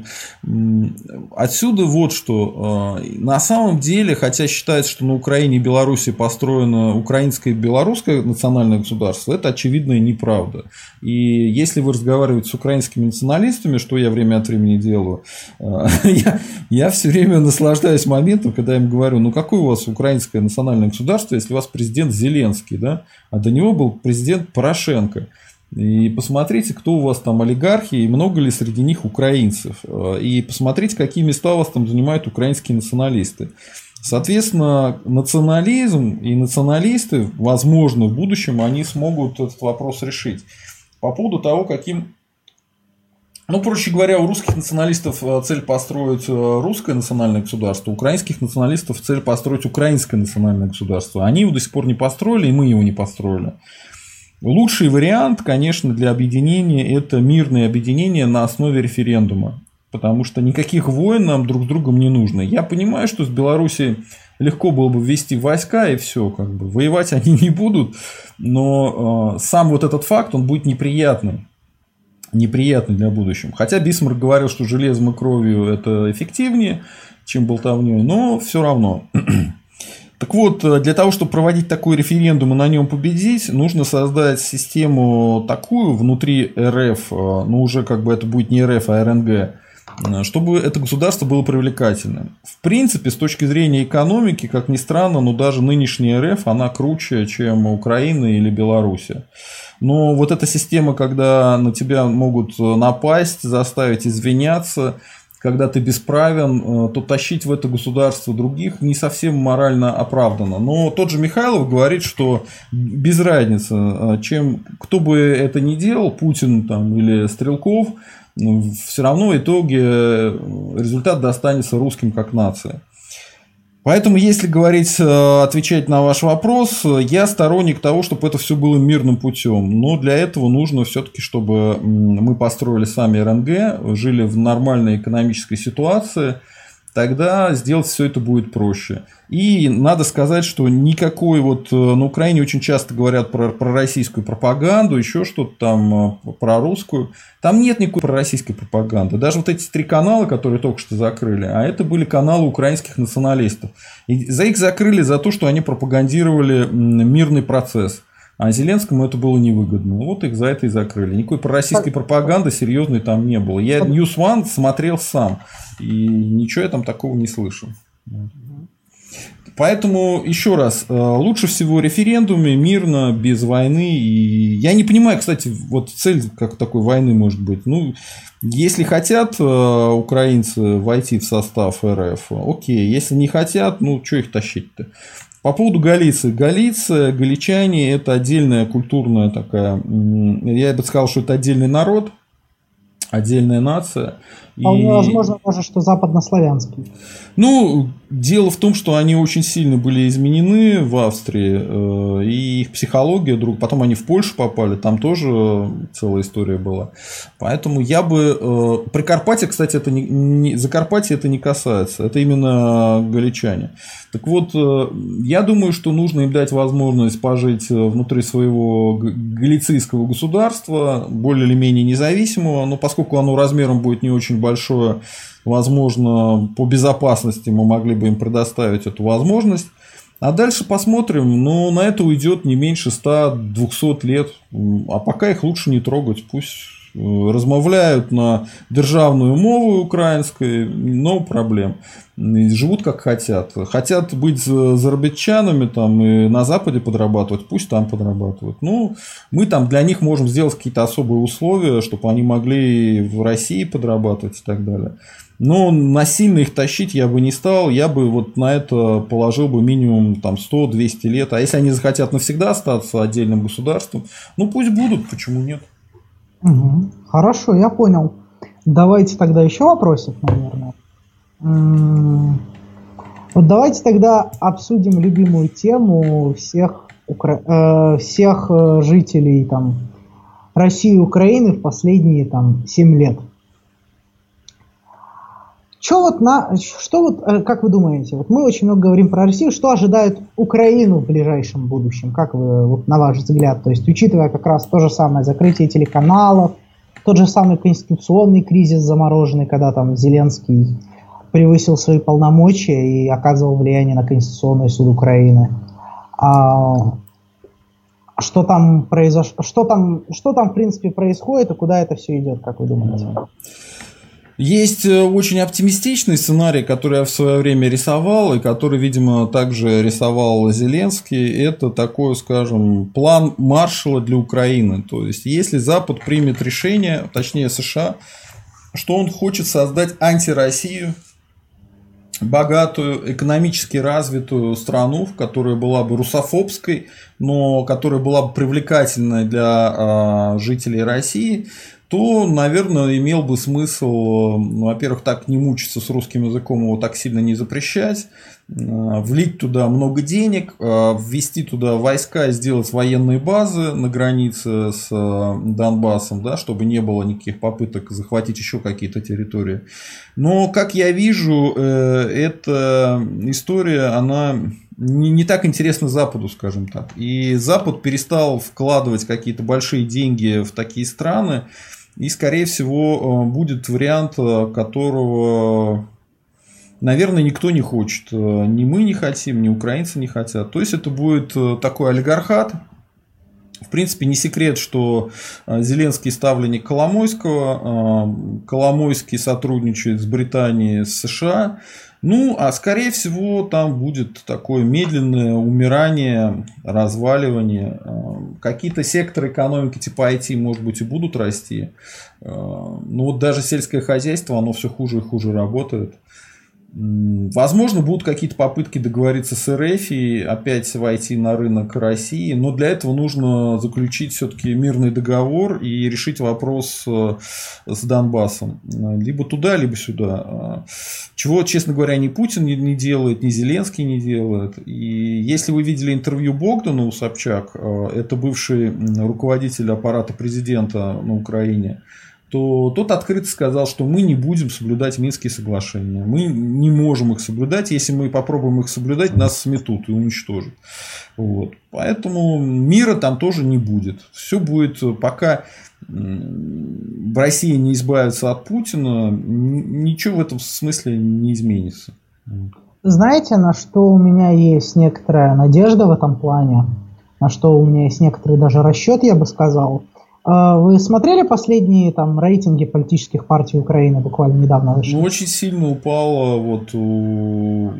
Отсюда вот что. А, на самом деле, хотя считается, что на Украине и Беларуси построено украинское и белорусское национальное государство, это очевидная неправда. И если вы разговариваете с украинскими националистами, что я время от времени делаю, а, я, я все время наслаждаюсь моментом, когда я им говорю, ну какое у вас украинское национальное государство, если у вас президент Зеленский, да, а до него был президент Порошенко. И посмотрите, кто у вас там олигархи, и много ли среди них украинцев. И посмотрите, какие места у вас там занимают украинские националисты. Соответственно, национализм и националисты, возможно, в будущем они смогут этот вопрос решить. По поводу того, каким... Ну, проще говоря, у русских националистов э, цель построить э, русское национальное государство, у украинских националистов цель построить украинское национальное государство. Они его до сих пор не построили, и мы его не построили. Лучший вариант, конечно, для объединения – это мирное объединение на основе референдума. Потому что никаких войн нам друг с другом не нужно. Я понимаю, что с Беларуси легко было бы ввести войска и все, как бы воевать они не будут, но э, сам вот этот факт, он будет неприятным. Неприятный для будущего. Хотя Бисмарк говорил, что железом и кровью это эффективнее, чем болтовней, но все равно. Так вот, э, для того, чтобы проводить такой референдум и на нем победить, нужно создать систему такую внутри РФ, э, ну уже как бы это будет не РФ, а РНГ, э, чтобы это государство было привлекательным. В принципе, с точки зрения экономики, как ни странно, но даже нынешняя РФ, она круче, чем Украина или Белоруссия. Но вот эта система, когда на тебя могут напасть, заставить извиняться, когда ты бесправен, э, то тащить в это государство других не совсем морально оправдано. Но тот же Михайлов говорит, что без разницы, э, чем кто бы это ни делал, Путин там, или Стрелков, все равно в итоге результат достанется русским как нации. Поэтому, если говорить, э, отвечать на ваш вопрос, я сторонник того, чтобы это все было мирным путем. Но для этого нужно все-таки, чтобы мы построили сами РНГ, жили в нормальной экономической ситуации – тогда сделать все это будет проще. И надо сказать, что никакой вот э, на Украине очень часто говорят про, про российскую пропаганду, еще что-то там э, про русскую. Там нет никакой пророссийской пропаганды. Даже вот эти три канала, которые только что закрыли, а это были каналы украинских националистов. И за их закрыли за то, что они пропагандировали мирный процесс. А Зеленскому это было невыгодно. Вот их за это и закрыли. Никакой пророссийской пропаганды серьезной там не было. Я News One смотрел сам. И ничего я там такого не слышал. Поэтому, еще раз, э, лучше всего референдумы мирно, без войны. И я не понимаю, кстати, вот цель как такой войны может быть. Ну, если хотят э, украинцы войти в состав РФ, окей. Если не хотят, ну, что их тащить-то? По поводу Галиции. Галиция, галичане – это отдельная культурная такая, я бы сказал, что это отдельный народ, отдельная нация. Вполне и... возможно даже, что западнославянский. Ну, дело в том, что они очень сильно были изменены в Австрии, э, и их психология, друг, потом они в Польшу попали, там тоже целая история была. Поэтому я бы... Э, Прикарпатье, кстати, это не, не, Закарпатье это не касается, это именно галичане. Так вот, э, я думаю, что нужно им дать возможность пожить внутри своего галицийского государства, более или менее независимого, но поскольку оно размером будет не очень большое, возможно, по безопасности мы могли бы им предоставить эту возможность. А дальше посмотрим, но на это уйдет не меньше 100-200 лет, а пока их лучше не трогать, пусть э, размовляют на державную мову украинской, но проблем. Живут как хотят. Хотят быть зарабатчанами там и на Западе подрабатывать, пусть там подрабатывают. Ну, мы там для них можем сделать какие-то особые условия, чтобы они могли в России подрабатывать и так далее. Но насильно их тащить я бы не стал, я бы вот на это положил бы минимум там 100-200 лет. А если они захотят навсегда остаться отдельным государством, ну пусть будут, почему нет? Угу. Хорошо, я понял. Давайте тогда еще вопросик, наверное. Вот давайте тогда обсудим любимую тему всех, укра... э, всех э, жителей там, России и Украины в последние там, 7 лет – что вот на, что вот, э, как вы думаете, вот мы очень много говорим про Россию, что ожидает Украину в ближайшем будущем, как вы, вот на ваш взгляд, то есть учитывая как раз то же самое закрытие телеканалов, тот же самый конституционный кризис замороженный, когда там Зеленский превысил свои полномочия и оказывал влияние на Конституционный суд Украины. А, что там произошло, что там, что там в принципе происходит и куда это все идет, как вы думаете? Есть э, очень оптимистичный сценарий, который я в свое время рисовал, и который, видимо, также рисовал Зеленский. Это такой, скажем, план маршала для Украины. То есть, если Запад примет решение, точнее США, что он хочет создать антироссию, богатую, экономически развитую страну, которая была бы русофобской, но которая была бы привлекательной для э, жителей России, то, наверное, имел бы смысл, ну, во-первых, так не мучиться с русским языком, его так сильно не запрещать, э, влить туда много денег, э, ввести туда войска, сделать военные базы на границе с э, Донбассом, да, чтобы не было никаких попыток захватить еще какие-то территории. Но, как я вижу, эта история, она не, не так интересна Западу, скажем так. И Запад перестал вкладывать какие-то большие деньги в такие страны, и, скорее всего, э, будет вариант, э, которого, наверное, никто не хочет. Э, ни мы не хотим, ни украинцы не хотят. То есть, это будет такой олигархат. В принципе, не секрет, что Зеленский ставленник Коломойского. Коломойский сотрудничает с Британией, с США. Ну, а скорее всего там будет такое медленное умирание, разваливание. Э, какие-то секторы экономики типа IT, может быть, и будут расти. Э, Но вот даже сельское хозяйство, оно все хуже и хуже работает. Возможно, будут какие-то попытки договориться с РФ и опять войти на рынок России, но для этого нужно заключить все-таки мирный договор и решить вопрос э, с Донбассом. Либо туда, либо сюда. Чего, честно говоря, ни Путин не делает, ни Зеленский не делает. И если вы видели интервью Богдана у Собчак, э, это бывший руководитель аппарата президента на Украине, то тот открыто сказал, что мы не будем соблюдать Минские соглашения. Мы не можем их соблюдать. Если мы попробуем их соблюдать, нас сметут и уничтожат. Вот. Поэтому мира там тоже не будет. Все будет, пока в России не избавится от Путина, ничего в этом смысле не изменится. Знаете, на что у меня есть некоторая надежда в этом плане, на что у меня есть некоторый даже расчет, я бы сказал – вы смотрели последние там рейтинги политических партий Украины буквально недавно вышли? Ну, очень сильно упала вот у...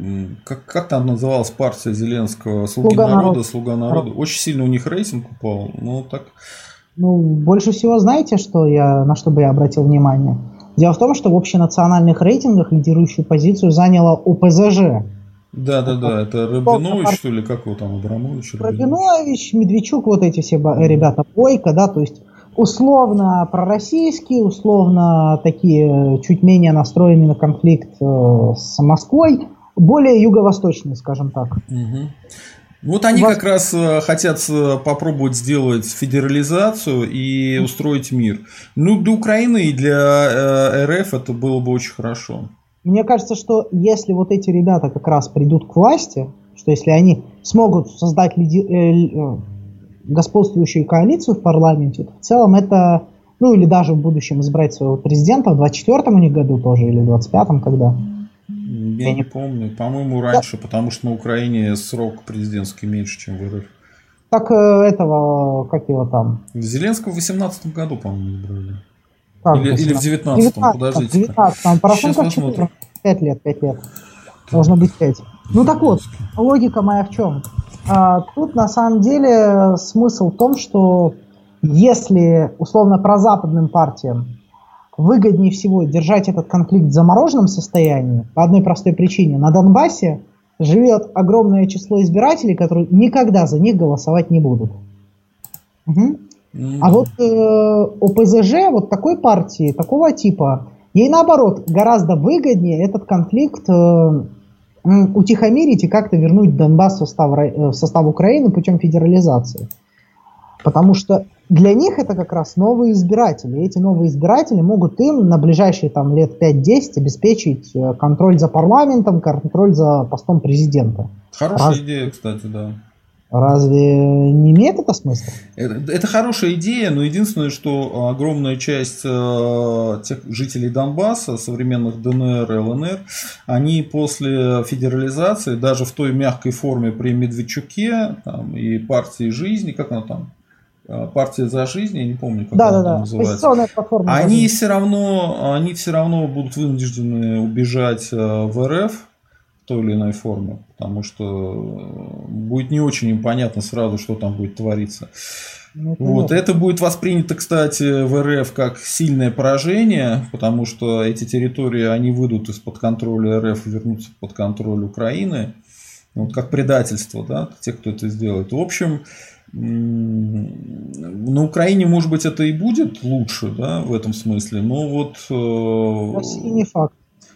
как, как там называлась партия Зеленского? Слуги Слуга народа, народ. Слуга народа. Очень сильно у них рейтинг упал. Ну, так... Ну, больше всего знаете, что я, на что бы я обратил внимание? Дело в том, что в общенациональных рейтингах лидирующую позицию заняла ОПЗЖ. Да, да, да, это Рабинович, что ли, как его там, Абрамович? Рабинович, Медведчук, вот эти все ребята, Бойко, да, то есть условно пророссийские, условно такие чуть менее настроенные на конфликт э, с Москвой, более юго-восточные, скажем так. Угу. Вот они Вас... как раз э, хотят э, попробовать сделать федерализацию и устроить мир. Ну, для Украины и для РФ это было бы очень хорошо. Мне кажется, что если вот эти ребята как раз придут к власти, что если они смогут создать лиди господствующую коалицию в парламенте, то в целом это, ну или даже в будущем избрать своего президента в 24-м у них году тоже, или в 25-м, когда? Я, Я не помню. По-моему, раньше, да. потому что на Украине срок президентский меньше, чем в РФ. Так э, этого, как его там? Зеленского в 18 году, по-моему, избрали. Как или, или в 19-м, 19 подождите. В 19-м, Порошенко 4, 5 лет, 5 лет. Должно быть 5. Ну так вот, логика моя в чем? А, тут на самом деле смысл в том, что если условно прозападным партиям выгоднее всего держать этот конфликт в замороженном состоянии, по одной простой причине, на Донбассе живет огромное число избирателей, которые никогда за них голосовать не будут. Угу. А вот э, ОПЗЖ, вот такой партии, такого типа, ей наоборот гораздо выгоднее этот конфликт э, утихомирить и как-то вернуть Донбасс в состав, э, в состав Украины путем федерализации. Потому что для них это как раз новые избиратели. И эти новые избиратели могут им на ближайшие там, лет 5-10 обеспечить э, контроль за парламентом, контроль за постом президента. Хорошая Раз... идея, кстати, да. Разве не имеет это смысла? Это, это хорошая идея, но единственное, что огромная часть э, тех жителей Донбасса, современных ДНР и ЛНР, они после федерализации, даже в той мягкой форме при Медведчуке там, и партии жизни, как она там, э, партия за жизнь, я не помню, как да, она да, там да. называется. Платформа они все равно, они все равно будут вынуждены убежать э, в РФ той или иной форме, потому что э, будет не очень им понятно сразу, что там будет твориться. Ну, вот. Это будет воспринято, кстати, в РФ как сильное поражение, потому что эти территории, они выйдут из-под контроля РФ и вернутся под контроль Украины. Вот, как предательство, да, те, кто это сделает. В общем, на Украине, может быть, это и будет лучше, да, в этом смысле, но вот... Э, Россия не факт.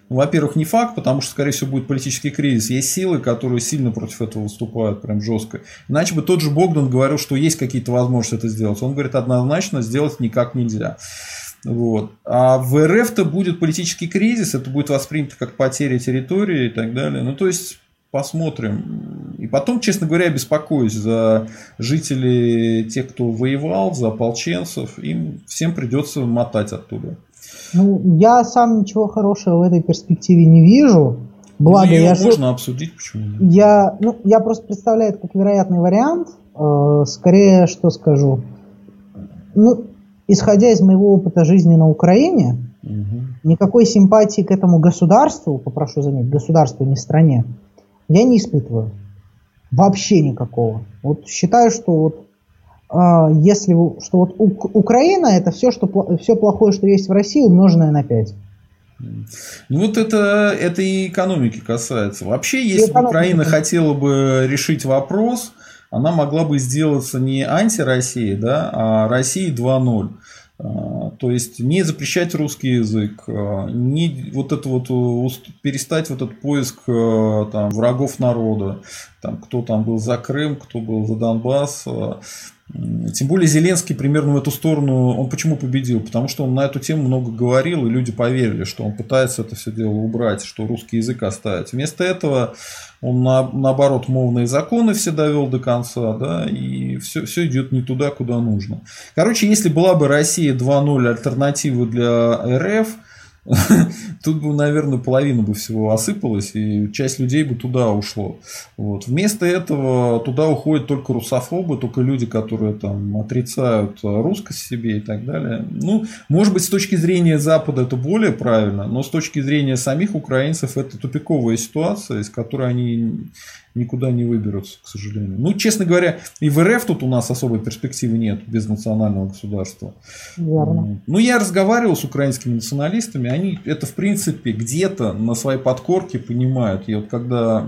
Во-первых, не факт, потому что, скорее всего, будет политический кризис. Есть силы, которые сильно против этого выступают, прям жестко. Иначе бы тот же Богдан говорил, что есть какие-то возможности это сделать. Он говорит, однозначно сделать никак нельзя. Вот. А в РФ-то будет политический кризис, это будет воспринято как потеря территории и так далее. Ну, то есть, посмотрим. И потом, честно говоря, беспокоюсь за жителей, тех, кто воевал, за ополченцев. Им всем придется мотать оттуда. Ну, я сам ничего хорошего в этой перспективе не вижу. Благо, ну, я можно обсудить, почему Я, ну, я просто представляю это как вероятный вариант. Э, скорее, что скажу. Ну, исходя из моего опыта жизни на Украине, угу. никакой симпатии к этому государству, попрошу заметить, государству, не стране, я не испытываю. Вообще никакого. Вот считаю, что вот если что вот Украина это все, что все плохое, что есть в России, умноженное на 5. Ну вот это, это и экономики касается. Вообще, если бы Украина хотела бы решить вопрос, она могла бы сделаться не анти-России, да, а России 2.0. А, то есть не запрещать русский язык, а, не вот это вот перестать вот этот поиск а, там, врагов народа, там, кто там был за Крым, кто был за Донбасс. Тем более Зеленский примерно в эту сторону, он почему победил? Потому что он на эту тему много говорил, и люди поверили, что он пытается это все дело убрать, что русский язык оставить. Вместо этого он на, наоборот мовные законы все довел до конца, да, и все, все идет не туда, куда нужно. Короче, если была бы Россия 2.0 альтернатива для РФ, тут бы, наверное, половина бы всего осыпалась, и часть людей бы туда ушло. Вот. Вместо этого туда уходят только русофобы, только люди, которые там отрицают русскость себе и так далее. Ну, может быть, с точки зрения Запада это более правильно, но с точки зрения самих украинцев это тупиковая ситуация, из которой они никуда не выберутся, к сожалению. Ну, честно говоря, и в РФ тут у нас особой перспективы нет без национального государства. Верно. Ну, я разговаривал с украинскими националистами, они это, в принципе, где-то на своей подкорке понимают. И вот когда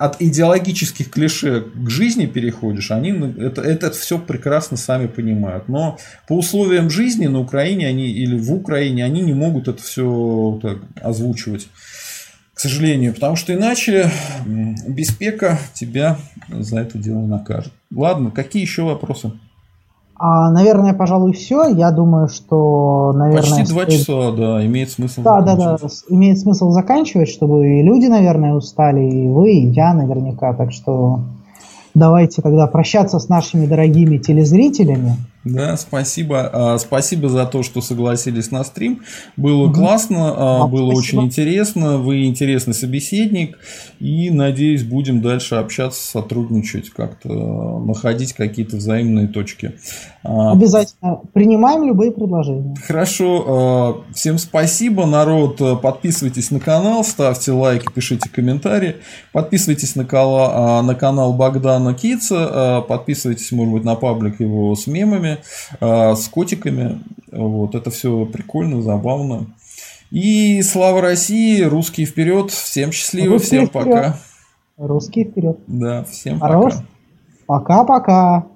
от идеологических клише к жизни переходишь, они это, это все прекрасно сами понимают. Но по условиям жизни на Украине они или в Украине они не могут это все так, озвучивать к сожалению, потому что иначе беспека тебя за это дело накажет. Ладно, какие еще вопросы? А, наверное, пожалуй, все. Я думаю, что, наверное... Почти два стоит... часа, да, имеет смысл Да, да, да, имеет смысл заканчивать, чтобы и люди, наверное, устали, и вы, и я наверняка. Так что давайте тогда прощаться с нашими дорогими телезрителями. Да, спасибо. А, спасибо за то, что согласились на стрим. Было угу. классно, а, было спасибо. очень интересно. Вы интересный собеседник. И, надеюсь, будем дальше общаться, сотрудничать, как-то находить какие-то взаимные точки. А, Обязательно. Принимаем любые предложения. Хорошо. Всем спасибо, народ. Подписывайтесь на канал, ставьте лайки, пишите комментарии. Подписывайтесь на, канал, на канал Богдана Кица. Подписывайтесь, может быть, на паблик его с мемами животными, а, с котиками. Вот, это все прикольно, забавно. И слава России, русские вперед, всем счастливо, русские всем вперед. пока. Русские вперед. Да, всем Хорош. пока. Пока-пока.